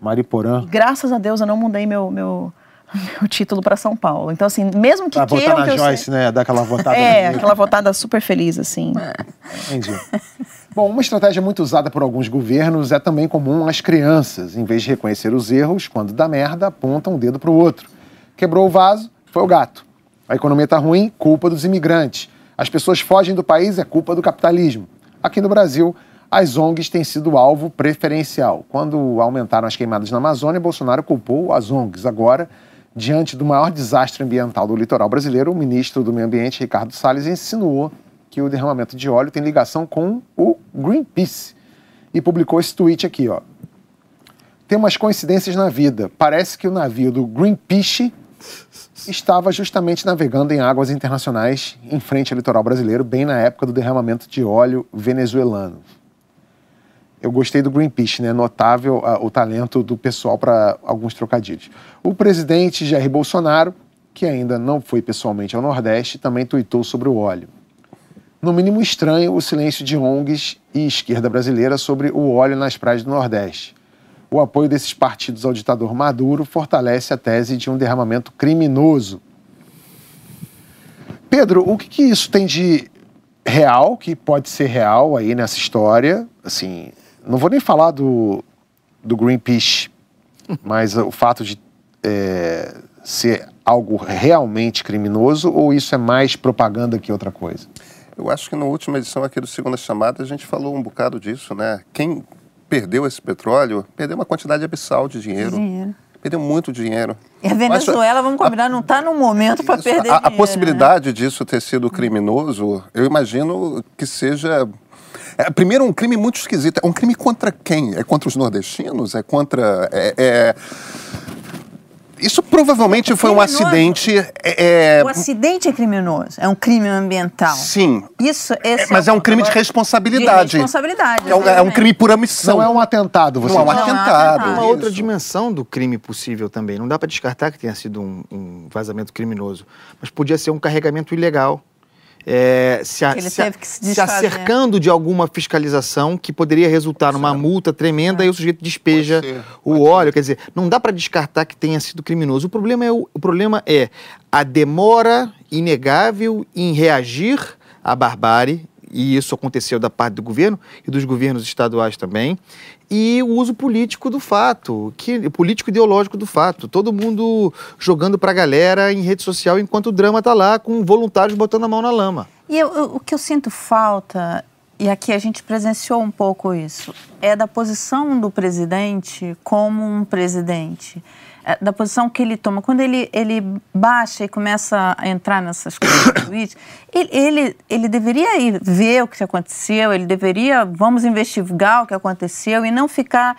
[SPEAKER 1] Mariporã.
[SPEAKER 5] Graças a Deus eu não mudei meu, meu, *laughs* meu título para São Paulo. Então, assim, mesmo que
[SPEAKER 1] pra
[SPEAKER 5] queiram
[SPEAKER 1] votar
[SPEAKER 5] na
[SPEAKER 1] que Joyce, sei... né? Dar aquela votada. *laughs*
[SPEAKER 5] É, aquela votada super feliz, assim. É.
[SPEAKER 1] Entendi. *laughs* Bom, uma estratégia muito usada por alguns governos é também comum às crianças. Em vez de reconhecer os erros, quando dá merda, apontam um dedo para o outro. Quebrou o vaso, foi o gato. A economia está ruim, culpa dos imigrantes. As pessoas fogem do país, é culpa do capitalismo. Aqui no Brasil, as ONGs têm sido alvo preferencial. Quando aumentaram as queimadas na Amazônia, Bolsonaro culpou as ONGs. Agora, diante do maior desastre ambiental do litoral brasileiro, o ministro do Meio Ambiente, Ricardo Salles, insinuou que o derramamento de óleo tem ligação com o Greenpeace e publicou esse tweet aqui, ó. Tem umas coincidências na vida. Parece que o navio do Greenpeace estava justamente navegando em águas internacionais em frente ao litoral brasileiro, bem na época do derramamento de óleo venezuelano eu gostei do Greenpeace, né? Notável uh, o talento do pessoal para alguns trocadilhos. O presidente Jair Bolsonaro, que ainda não foi pessoalmente ao Nordeste, também tuitou sobre o óleo. no mínimo estranho o silêncio de ONGs e esquerda brasileira sobre o óleo nas praias do Nordeste. O apoio desses partidos ao ditador Maduro fortalece a tese de um derramamento criminoso. Pedro, o que, que isso tem de real, que pode ser real aí nessa história? Assim, não vou nem falar do, do Greenpeace, *laughs* mas o fato de é, ser algo realmente criminoso ou isso é mais propaganda que outra coisa?
[SPEAKER 2] Eu acho que na última edição aqui do Segunda Chamada a gente falou um bocado disso, né? Quem perdeu esse petróleo perdeu uma quantidade abissal de dinheiro. dinheiro. Perdeu muito dinheiro.
[SPEAKER 3] E a Venezuela, vamos combinar, a, não está no momento para perder a, dinheiro.
[SPEAKER 2] A possibilidade né? disso ter sido criminoso, eu imagino que seja é, primeiro, um crime muito esquisito. É um crime contra quem? É contra os nordestinos? É contra. É, é... Isso provavelmente foi um acidente.
[SPEAKER 3] É, é... O acidente é criminoso, é um crime ambiental.
[SPEAKER 2] Sim.
[SPEAKER 3] Isso,
[SPEAKER 2] é, mas é um crime de responsabilidade. De
[SPEAKER 3] responsabilidade.
[SPEAKER 2] É um, é um, crime por omissão.
[SPEAKER 1] Não é um atentado, você
[SPEAKER 2] Não é um atentado.
[SPEAKER 4] Uma outra dimensão do crime possível também. Não dá para descartar que tenha sido um, um vazamento criminoso, mas podia ser um carregamento ilegal é, se, a, se, a, se, se, acercando de alguma fiscalização que poderia resultar numa multa tremenda é. e o sujeito despeja ser, o óleo. Ser. Quer dizer, não dá para descartar que tenha sido criminoso. O problema, é, o, o problema é a demora inegável em reagir à barbárie e isso aconteceu da parte do governo e dos governos estaduais também, e o uso político do fato, que político ideológico do fato. Todo mundo jogando para a galera em rede social enquanto o drama está lá com voluntários botando a mão na lama.
[SPEAKER 3] E eu, eu, o que eu sinto falta, e aqui a gente presenciou um pouco isso, é da posição do presidente como um presidente. É, da posição que ele toma. Quando ele, ele baixa e começa a entrar nessas coisas do *coughs* tweet, ele, ele, ele deveria ir ver o que aconteceu, ele deveria, vamos investigar o que aconteceu e não ficar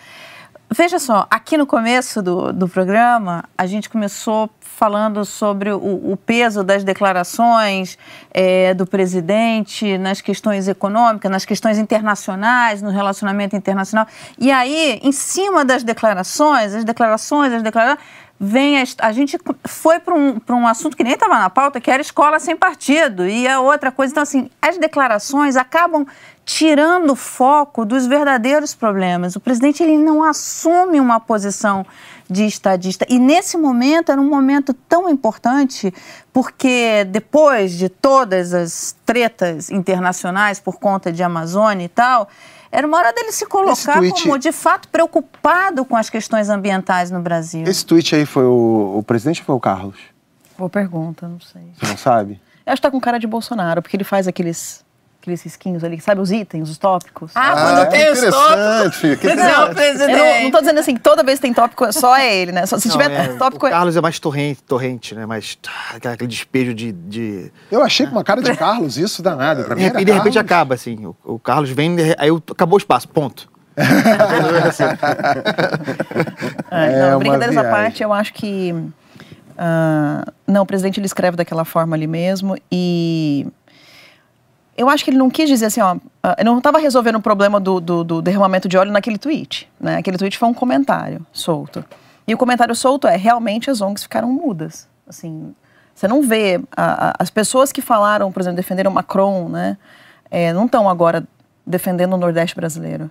[SPEAKER 3] Veja só, aqui no começo do, do programa, a gente começou falando sobre o, o peso das declarações é, do presidente nas questões econômicas, nas questões internacionais, no relacionamento internacional. E aí, em cima das declarações, as declarações, as declarações, vem a, a gente foi para um, um assunto que nem estava na pauta, que era escola sem partido, e a outra coisa. Então, assim, as declarações acabam tirando o foco dos verdadeiros problemas. O presidente ele não assume uma posição de estadista. E nesse momento era um momento tão importante, porque depois de todas as tretas internacionais por conta de Amazônia e tal, era uma hora dele se colocar tweet... como de fato preocupado com as questões ambientais no Brasil.
[SPEAKER 1] Esse tweet aí foi o, o presidente ou foi o Carlos?
[SPEAKER 5] Boa pergunta, não sei.
[SPEAKER 1] Você não sabe?
[SPEAKER 5] Eu acho que tá com cara de Bolsonaro, porque ele faz aqueles aqueles risquinhos ali, sabe os itens, os tópicos?
[SPEAKER 3] Ah, ah quando tem os tópicos. Que não, presidente.
[SPEAKER 5] Eu não, não tô dizendo assim, toda vez que tem tópico, só é ele, né? Só, se não, tiver é, tópico...
[SPEAKER 4] O Carlos é mais torrente, torrente né? Mais aquele despejo de... de...
[SPEAKER 1] Eu achei com uma cara de Carlos isso danado. Pra mim e,
[SPEAKER 4] e de repente acaba, assim. O, o Carlos vem, aí acabou o espaço, ponto.
[SPEAKER 5] é, não, brincadeiras à parte, eu acho que... Uh, não, o presidente ele escreve daquela forma ali mesmo e eu acho que ele não quis dizer assim, ó, ah, eu não estava resolvendo o problema do, do, do, derramamento de óleo naquele tweet, né? Aquele tweet foi um comentário solto. E o comentário solto é, realmente as ONGs ficaram mudas. Assim, você não vê, a, a, as pessoas que falaram, por exemplo, defenderam Macron, né? É, não estão agora defendendo o Nordeste brasileiro.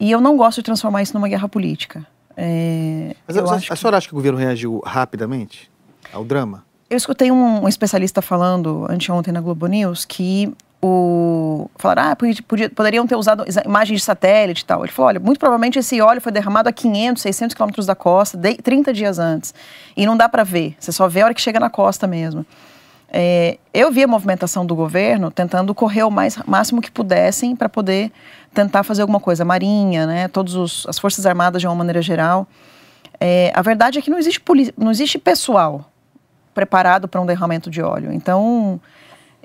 [SPEAKER 5] E eu não gosto de transformar isso numa guerra política. É,
[SPEAKER 4] Mas a, a senhora acha que o governo reagiu rapidamente ao drama?
[SPEAKER 5] Eu escutei um, um especialista falando anteontem na Globo News que o falaram, ah, podia, poderiam ter usado imagens de satélite e tal. Ele falou, olha, muito provavelmente esse óleo foi derramado a 500, 600 quilômetros da costa, de, 30 dias antes. E não dá para ver, você só vê a hora que chega na costa mesmo. É, eu vi a movimentação do governo tentando correr o mais, máximo que pudessem para poder tentar fazer alguma coisa. Marinha, né, todas as Forças Armadas de uma maneira geral. É, a verdade é que não existe, não existe pessoal preparado para um derramamento de óleo. Então,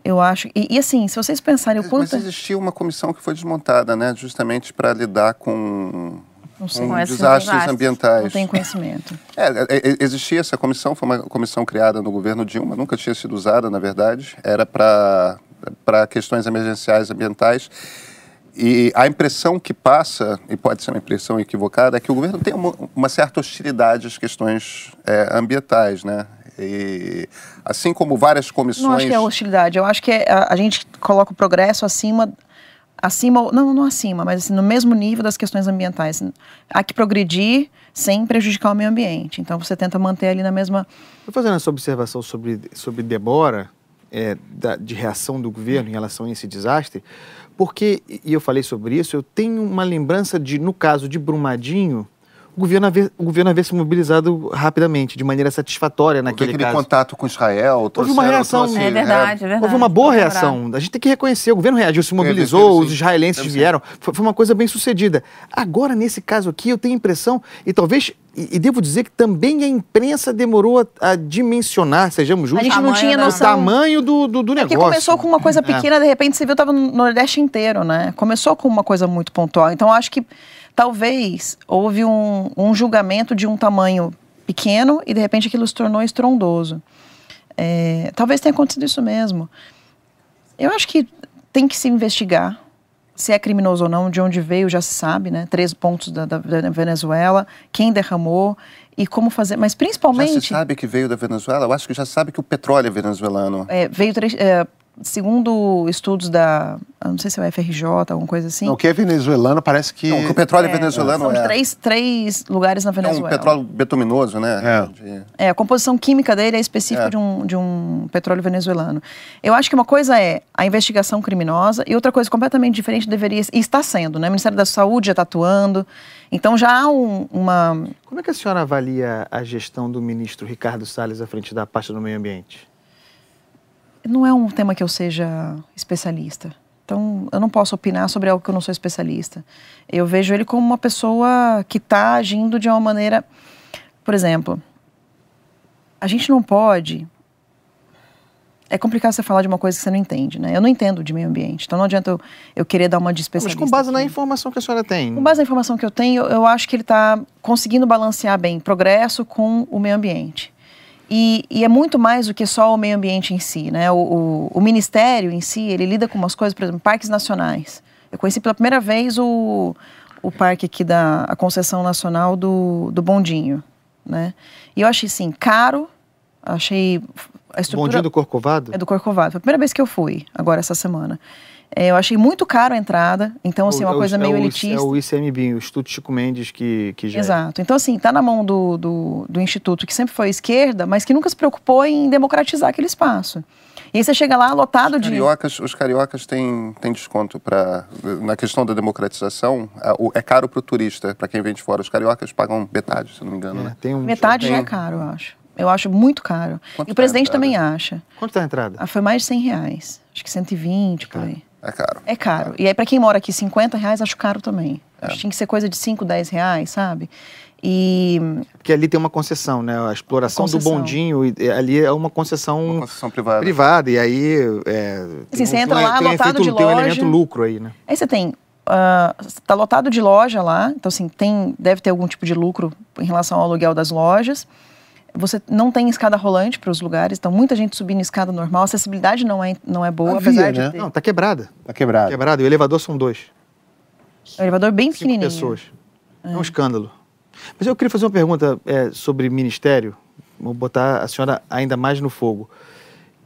[SPEAKER 5] eu acho. E, e, assim, se vocês pensarem o quanto.
[SPEAKER 2] Mas existia uma comissão que foi desmontada, né? Justamente para lidar com.
[SPEAKER 5] Não sei,
[SPEAKER 2] com desastres ambientais. Não
[SPEAKER 5] tenho conhecimento. *laughs*
[SPEAKER 2] É, é, é, existia essa comissão, foi uma comissão criada no governo Dilma, nunca tinha sido usada, na verdade. Era para questões emergenciais ambientais. E a impressão que passa, e pode ser uma impressão equivocada, é que o governo tem uma, uma certa hostilidade às questões é, ambientais, né? E, assim como várias comissões.
[SPEAKER 5] Não acho que é hostilidade. Eu acho que é, a, a, gente coloca o progresso acima. Acima, não, não acima, mas assim, no mesmo nível das questões ambientais. Há que progredir sem prejudicar o meio ambiente. Então você tenta manter ali na mesma.
[SPEAKER 4] Estou fazendo essa observação sobre, sobre demora é, da, de reação do governo em relação a esse desastre, porque, e eu falei sobre isso, eu tenho uma lembrança de, no caso de Brumadinho, o governo, haver, o governo haver se mobilizado rapidamente, de maneira satisfatória naquele
[SPEAKER 2] aquele
[SPEAKER 4] caso.
[SPEAKER 2] contato com Israel,
[SPEAKER 4] houve uma reação.
[SPEAKER 3] Trouxe, é verdade, é verdade.
[SPEAKER 4] Houve uma boa reação. A gente tem que reconhecer. O governo reagiu, se mobilizou, os israelenses vieram. Foi, foi, uma coisa bem sucedida. Agora, nesse caso aqui, eu tenho a impressão, e talvez, e, e devo dizer que também a imprensa demorou a, a dimensionar, sejamos justos,
[SPEAKER 5] a gente não tinha noção.
[SPEAKER 4] o tamanho do, do, do negócio.
[SPEAKER 5] Porque começou com uma coisa é. pequena, é. de repente você viu, estava no Nordeste inteiro, né? Começou com uma coisa muito pontual. Então, acho que talvez houve um, um julgamento de um tamanho pequeno e de repente aquilo se tornou estrondoso. É, talvez tenha acontecido isso mesmo. Eu acho que tem que se investigar se é criminoso ou não, de onde veio já se sabe, né? Três pontos da, da, Venezuela, quem derramou e como fazer, mas principalmente... Já
[SPEAKER 2] se sabe que veio da Venezuela? Eu acho que já sabe que o petróleo é venezuelano.
[SPEAKER 5] É, veio é, segundo estudos da, não sei se é o FRJ, alguma coisa assim.
[SPEAKER 1] Não, o que é venezuelano parece que...
[SPEAKER 2] Não, o petróleo é, venezuelano
[SPEAKER 5] são é... três, três lugares na Venezuela.
[SPEAKER 2] É um petróleo betuminoso, né?
[SPEAKER 1] É.
[SPEAKER 5] É, a composição química dele é específica é. De, um, de um petróleo venezuelano. Eu acho que uma coisa é a investigação criminosa e outra coisa completamente diferente deveria... E está sendo, né? O Ministério da Saúde já está atuando. Então já há um, uma...
[SPEAKER 4] Como é que a senhora avalia a gestão do ministro Ricardo Salles à frente da pasta do meio ambiente?
[SPEAKER 5] Não é um tema que eu seja especialista. Então, eu não posso opinar sobre algo que eu não sou especialista. Eu vejo ele como uma pessoa que está agindo de uma maneira. Por exemplo, a gente não pode. É complicado você falar de uma coisa que você não entende, né? Eu não entendo de meio ambiente, então não adianta eu, eu querer dar uma de especialista.
[SPEAKER 4] Mas com base
[SPEAKER 5] aqui.
[SPEAKER 4] na informação que a senhora tem.
[SPEAKER 5] Com base na informação que eu tenho, eu, eu acho que ele está conseguindo balancear bem progresso com o meio ambiente. E, e, é muito mais do que só o meio ambiente em si, né? O, o, o, ministério em si, ele lida com umas coisas, por exemplo, parques nacionais. Eu conheci pela primeira vez o, o parque aqui da a concessão nacional do, do Bondinho, né? E eu achei, assim, caro, achei
[SPEAKER 4] a estrutura... Bondinho do Corcovado?
[SPEAKER 5] É do Corcovado. Foi a primeira vez que eu fui, agora essa semana. É, eu achei muito caro a entrada, então assim, uma é coisa meio
[SPEAKER 4] é
[SPEAKER 5] elitista.
[SPEAKER 4] É o ICMB, o Instituto Chico Mendes que, que já
[SPEAKER 5] Exato. Então assim, está na mão do, do, do, Instituto, que sempre foi esquerda, mas que nunca se preocupou em democratizar aquele espaço. E aí você chega lá lotado
[SPEAKER 2] os cariocas, de... Os cariocas têm, têm desconto para na questão da democratização, é, é caro para o turista, para quem vem de fora. Os cariocas pagam metade, se não me engano. É,
[SPEAKER 5] né? tem um... Metade tem... já é caro, eu acho. Eu acho muito caro. Quanto e o tá presidente também acha.
[SPEAKER 4] Quanto está a entrada?
[SPEAKER 5] Ah, foi mais de 100 reais. Acho que 120 por aí.
[SPEAKER 2] É caro.
[SPEAKER 5] É caro. E aí, para quem mora aqui, 50 reais acho caro também. É. Acho que tinha que ser coisa de 5, 10 reais, sabe? E...
[SPEAKER 4] Porque ali tem uma concessão, né? A exploração concessão. do bondinho, ali é uma concessão,
[SPEAKER 2] uma concessão privada.
[SPEAKER 4] privada. E aí. É,
[SPEAKER 5] assim, você entra lá, tem lotado efeito, de loja.
[SPEAKER 4] Tem um elemento lucro aí, né?
[SPEAKER 5] Aí você tem. Está ah, uh, lotado de loja lá, então assim, tem, deve ter algum tipo de lucro em relação ao aluguel das lojas. Você não tem escada rolante para os lugares, então muita gente subindo escada normal. A acessibilidade não é, não é boa, Havia, apesar de
[SPEAKER 4] né?
[SPEAKER 5] ter.
[SPEAKER 4] Não, está quebrada.
[SPEAKER 1] Está quebrada.
[SPEAKER 4] Quebrado. E o elevador são dois.
[SPEAKER 5] É um elevador bem Cinco pequenininho.
[SPEAKER 4] pessoas. É. é. um escândalo. Mas eu queria fazer uma pergunta é, sobre ministério. Vou botar a senhora ainda mais no fogo.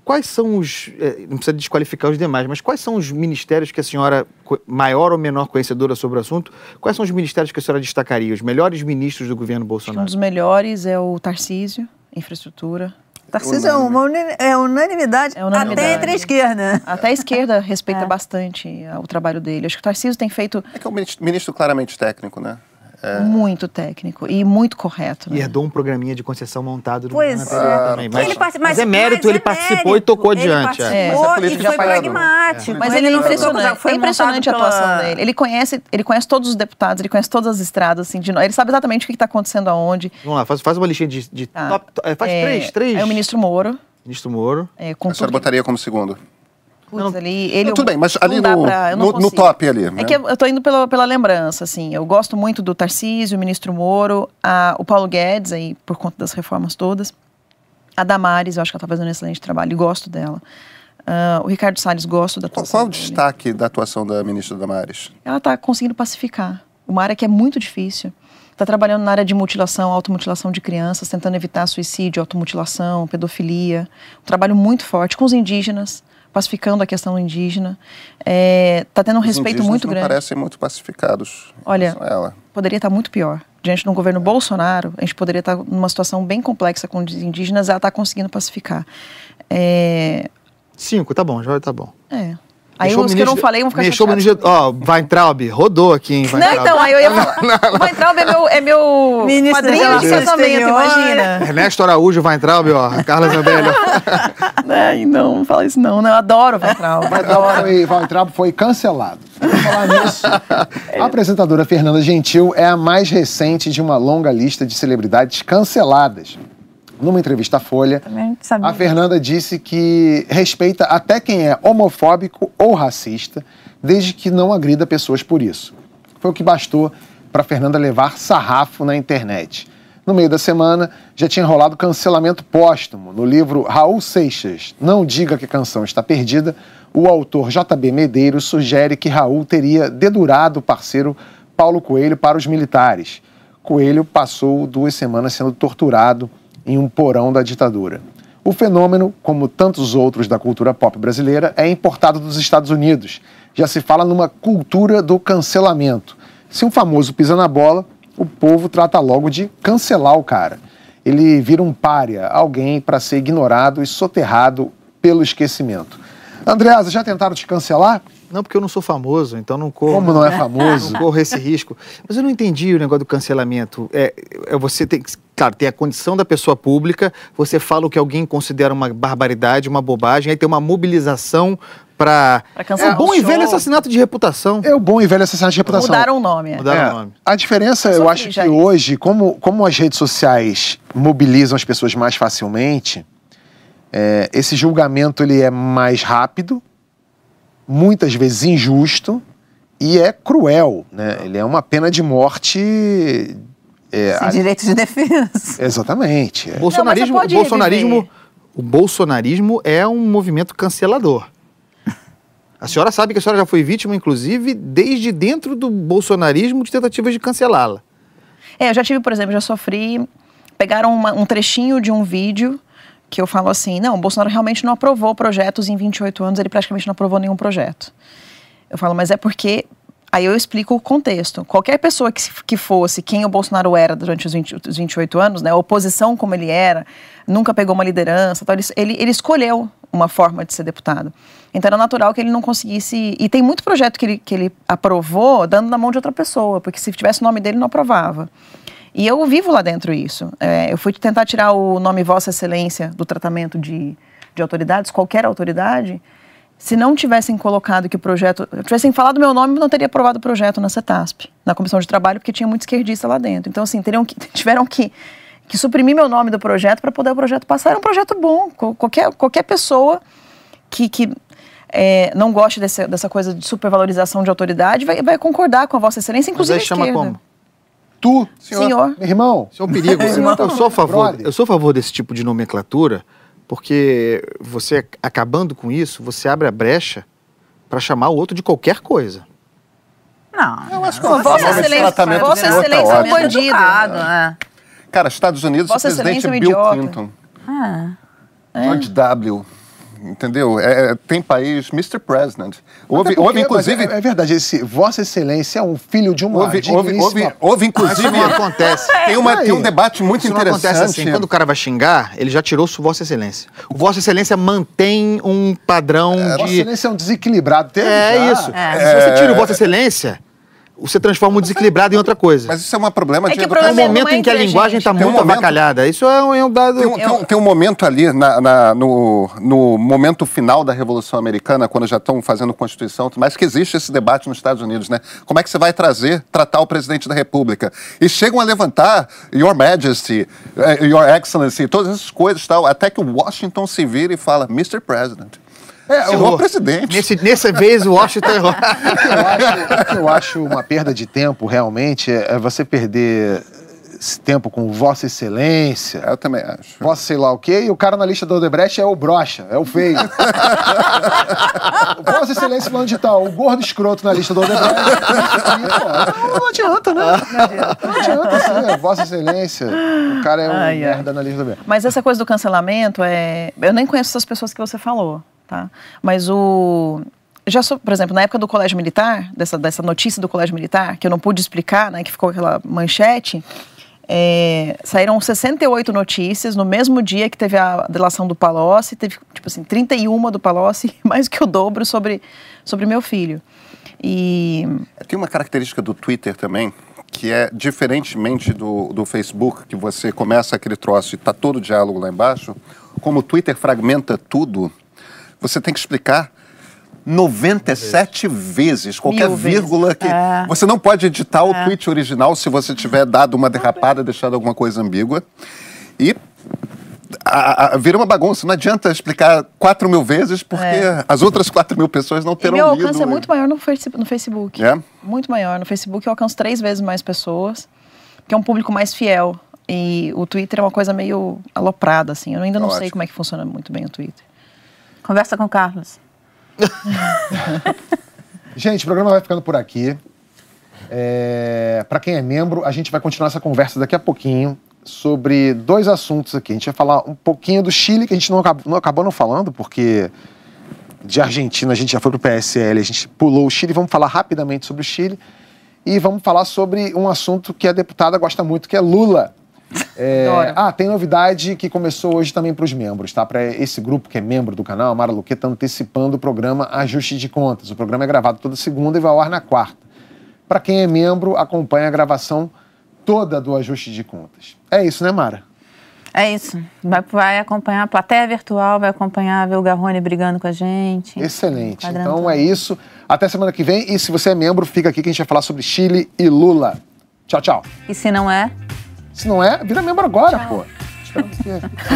[SPEAKER 4] Quais são os. É, não precisa desqualificar os demais, mas quais são os ministérios que a senhora, maior ou menor conhecedora sobre o assunto, quais são os ministérios que a senhora destacaria? Os melhores ministros do governo Bolsonaro?
[SPEAKER 5] Um dos melhores é o Tarcísio, infraestrutura.
[SPEAKER 3] Tarcísio é, uma é unanimidade, é unanimidade, até entre a esquerda.
[SPEAKER 5] Até a esquerda *laughs* respeita é. bastante o trabalho dele. Acho que o Tarcísio tem feito.
[SPEAKER 2] É que é um ministro claramente técnico, né?
[SPEAKER 5] É... Muito técnico e muito correto.
[SPEAKER 4] Né? E herdou um programinha de concessão montado do
[SPEAKER 3] pois é. também.
[SPEAKER 4] Mas, ele mas, mas é mérito, ele é participou mérito. e tocou ele adiante.
[SPEAKER 3] Participou é. e foi pragmático.
[SPEAKER 5] É. Mas ele é impressionante, foi é impressionante a atuação pela... dele. Ele conhece, ele conhece todos os deputados, ele conhece todas as estradas, assim, de... ele sabe exatamente o que está acontecendo aonde.
[SPEAKER 4] Vamos lá, faz, faz uma listinha de, de ah. top, Faz três, três.
[SPEAKER 5] É o ministro Moro.
[SPEAKER 4] Ministro Moro.
[SPEAKER 2] É, com a senhora botaria como segundo?
[SPEAKER 5] Putz, ali, ele,
[SPEAKER 2] não, tudo bem, mas ali no, pra, no, no, top ali.
[SPEAKER 5] Né? É que eu, eu tô indo pela, pela lembrança, assim. Eu gosto muito do Tarcísio, o ministro Moro, a, o Paulo Guedes, aí, por conta das reformas todas. A Damares, eu acho que ela está fazendo um excelente trabalho e gosto dela. Uh, o Ricardo Salles, gosto da atuação
[SPEAKER 2] Qual, qual o destaque da atuação da ministra Damares?
[SPEAKER 5] Ela está conseguindo pacificar. Uma área que é muito difícil. está trabalhando na área de mutilação, automutilação de crianças, tentando evitar suicídio, automutilação, pedofilia. Um trabalho muito forte com os indígenas, pacificando a questão indígena. Está é, tá tendo um
[SPEAKER 2] os
[SPEAKER 5] respeito muito
[SPEAKER 2] não
[SPEAKER 5] grande.
[SPEAKER 2] parecem muito pacificados.
[SPEAKER 5] Olha, poderia estar tá muito pior. Diante do governo Bolsonaro, a gente poderia estar tá numa situação bem complexa com os indígenas, ela está conseguindo pacificar. É...
[SPEAKER 4] Cinco, tá bom, já tá bom.
[SPEAKER 5] É. Aí os que eu não falei vão ficar Mexeu
[SPEAKER 4] chateados. Ó, oh, Weintraub, rodou aqui, hein,
[SPEAKER 5] Weintraub. Não, então, aí eu ia falar. O Weintraub é meu, é meu Ministro padrinho de casamento, imagina.
[SPEAKER 4] Ernesto Araújo, Weintraub, ó, Carla Zambelli. *laughs*
[SPEAKER 5] não, não fala isso não, né? Eu adoro Weintraub.
[SPEAKER 1] Weintraub foi, Weintraub foi cancelado. Vamos falar nisso. *laughs* A apresentadora Fernanda Gentil é a mais recente de uma longa lista de celebridades canceladas. Numa entrevista à Folha, a Fernanda disse que respeita até quem é homofóbico ou racista, desde que não agrida pessoas por isso. Foi o que bastou para Fernanda levar sarrafo na internet. No meio da semana, já tinha rolado cancelamento póstumo. No livro Raul Seixas, Não Diga que a Canção Está Perdida, o autor JB Medeiros sugere que Raul teria dedurado o parceiro Paulo Coelho para os militares. Coelho passou duas semanas sendo torturado em um porão da ditadura. O fenômeno, como tantos outros da cultura pop brasileira, é importado dos Estados Unidos. Já se fala numa cultura do cancelamento. Se um famoso pisa na bola, o povo trata logo de cancelar o cara. Ele vira um pária, alguém para ser ignorado e soterrado pelo esquecimento. Andreasa, já tentaram te cancelar?
[SPEAKER 4] Não, porque eu não sou famoso, então não corro.
[SPEAKER 1] Como não é *laughs* famoso?
[SPEAKER 4] não corro esse risco. Mas eu não entendi o negócio do cancelamento. É, é você tem, claro, tem a condição da pessoa pública, você fala o que alguém considera uma barbaridade, uma bobagem, aí tem uma mobilização para
[SPEAKER 5] é
[SPEAKER 4] o bom e velho assassinato de reputação.
[SPEAKER 1] É o bom e velho assassinato de reputação.
[SPEAKER 5] Mudaram o nome. É.
[SPEAKER 1] Mudaram é, o nome. A diferença, eu, eu acho que hoje, como, como as redes sociais mobilizam as pessoas mais facilmente, é, esse julgamento ele é mais rápido, muitas vezes injusto e é cruel, né? Ele é uma pena de morte.
[SPEAKER 3] É, Sem a... direito de defesa. *laughs*
[SPEAKER 1] Exatamente.
[SPEAKER 4] É. Bolsonarismo, Não, o bolsonarismo, o bolsonarismo é um movimento cancelador. A senhora sabe que a senhora já foi vítima, inclusive, desde dentro do bolsonarismo de tentativas de cancelá-la.
[SPEAKER 5] É, eu já tive, por exemplo, já sofri. Pegaram uma, um trechinho de um vídeo que eu falo assim, não, o Bolsonaro realmente não aprovou projetos em 28 anos, ele praticamente não aprovou nenhum projeto. Eu falo, mas é porque Aí eu explico o contexto. Qualquer pessoa que, que fosse quem o Bolsonaro era durante os, 20, os 28 anos, né, oposição como ele era, nunca pegou uma liderança, tal, ele, ele escolheu uma forma de ser deputado. Então era natural que ele não conseguisse. E tem muito projeto que ele, que ele aprovou dando na mão de outra pessoa, porque se tivesse o nome dele, não aprovava. E eu vivo lá dentro isso. É, eu fui tentar tirar o nome Vossa Excelência do tratamento de, de autoridades, qualquer autoridade. Se não tivessem colocado que o projeto. tivessem falado meu nome, não teria aprovado o projeto na CETASP, na comissão de trabalho, porque tinha muito esquerdista lá dentro. Então, assim, teriam que, *laughs* tiveram que, que suprimir meu nome do projeto para poder o projeto passar. Era um projeto bom. Qualquer, qualquer pessoa que, que é, não goste dessa, dessa coisa de supervalorização de autoridade vai, vai concordar com a Vossa Excelência, inclusive Mas aí
[SPEAKER 4] chama como?
[SPEAKER 1] Tu, senhor, senhor. meu irmão.
[SPEAKER 4] Isso é um perigo. *laughs* eu, sou a favor, eu sou a favor desse tipo de nomenclatura, porque você, acabando com isso, você abre a brecha para chamar o outro de qualquer coisa.
[SPEAKER 3] Não.
[SPEAKER 5] Eu acho que não. Vossa Excelência, Vossa Excelência é um bandido. Educado,
[SPEAKER 2] né? Cara, Estados Unidos, Vossa o presidente é Bill idiota. Clinton. Ah. George é. W entendeu? É, é, tem país, Mr. President.
[SPEAKER 1] Houve, porque, houve inclusive. É, é, verdade, esse Vossa Excelência é um filho de uma.
[SPEAKER 2] Houve, houve, houve, houve, inclusive.
[SPEAKER 4] Isso não acontece. *laughs*
[SPEAKER 2] Tem, uma, tem um debate muito Isso interessante. Não acontece
[SPEAKER 4] assim. Quando o cara vai xingar, ele já tirou o Vossa Excelência. O Vossa Excelência mantém um padrão é, de. Vossa
[SPEAKER 1] Excelência é um desequilibrado. Teve
[SPEAKER 4] é
[SPEAKER 1] já.
[SPEAKER 4] isso. É. Se você tira o Vossa Excelência você transforma o desequilibrado em outra coisa.
[SPEAKER 2] Mas isso é um problema
[SPEAKER 4] é de educação. É um momento em que a linguagem está muito um momento, avacalhada. Isso é um, é um dado...
[SPEAKER 2] Tem um, tem, um, tem um, momento ali, na, na, no, no momento final da Revolução Americana, quando já estão fazendo Constituição, mas que existe esse debate nos Estados Unidos, né? Como é que você vai trazer, tratar o presidente da República? E chegam a levantar Your Majesty, eh, Your Excellency, todas essas coisas tal, até que o Washington se vira e fala, Mr. President.
[SPEAKER 1] É, o presidente.
[SPEAKER 4] Nesse, nessa vez, o Washington errou.
[SPEAKER 1] o, que eu acho, uma perda de tempo, realmente, é, é você perder esse tempo com Vossa Excelência.
[SPEAKER 2] Eu também acho.
[SPEAKER 1] Vossa sei lá o quê, e o cara na lista do Odebrecht é o brocha, é o feio. *laughs* Vossa Excelência falando de tal, o gordo escroto na lista do Odebrecht. *laughs* Pô, não adianta, né? Não adianta, sim, né? Vossa Excelência. O cara é um ai, merda ai. na lista do Odebrecht.
[SPEAKER 5] Mas essa coisa do cancelamento é. Eu nem conheço essas pessoas que você falou, tá? Mas o já sou, por exemplo, na época do colégio militar, dessa, dessa notícia do colégio militar, que eu não pude explicar, né, que ficou aquela manchete, é, saíram 68 notícias no mesmo dia que teve a delação do Palocci, teve, tipo assim, 31 do Palocci, *laughs* mais que o dobro sobre, sobre meu filho. E...
[SPEAKER 2] Tem uma característica do Twitter também, que é, diferentemente do, do Facebook, que você começa aquele troço e está todo o diálogo lá embaixo, como o Twitter fragmenta tudo, você tem que explicar 97 vezes, qualquer Mil vírgula vezes. que. É. Você não pode editar o é. tweet original se você tiver dado uma derrapada, deixado alguma coisa ambígua. E a, a, vira uma bagunça. Não adianta explicar 4 mil vezes, porque é. as outras 4 mil pessoas não terão e
[SPEAKER 5] meu alcance lido. é muito maior no, no Facebook. É? Muito maior. No Facebook eu alcanço três vezes mais pessoas, que é um público mais fiel. E o Twitter é uma coisa meio aloprada, assim. Eu ainda não Ótimo. sei como é que funciona muito bem o Twitter.
[SPEAKER 3] Conversa com o Carlos. *laughs*
[SPEAKER 1] gente, o programa vai ficando por aqui. É, Para quem é membro, a gente vai continuar essa conversa daqui a pouquinho sobre dois assuntos aqui. A gente vai falar um pouquinho do Chile, que a gente não acabou não, acabou não falando, porque de Argentina a gente já foi para o PSL, a gente pulou o Chile. Vamos falar rapidamente sobre o Chile. E vamos falar sobre um assunto que a deputada gosta muito, que é Lula. É, ah, tem novidade que começou hoje também para os membros, tá? Para esse grupo que é membro do canal, Amara Luque está antecipando o programa Ajuste de Contas. O programa é gravado toda segunda e vai ao ar na quarta. Para quem é membro, acompanha a gravação toda do Ajuste de Contas. É isso, né, Mara?
[SPEAKER 3] É isso. Vai, vai acompanhar a plateia virtual, vai acompanhar ver o Garrone brigando com a gente.
[SPEAKER 1] Excelente. Então é isso. Até semana que vem. E se você é membro, fica aqui que a gente vai falar sobre Chile e Lula. Tchau, tchau.
[SPEAKER 3] E se não é?
[SPEAKER 1] Se não é, vira membro agora, Tchau. pô.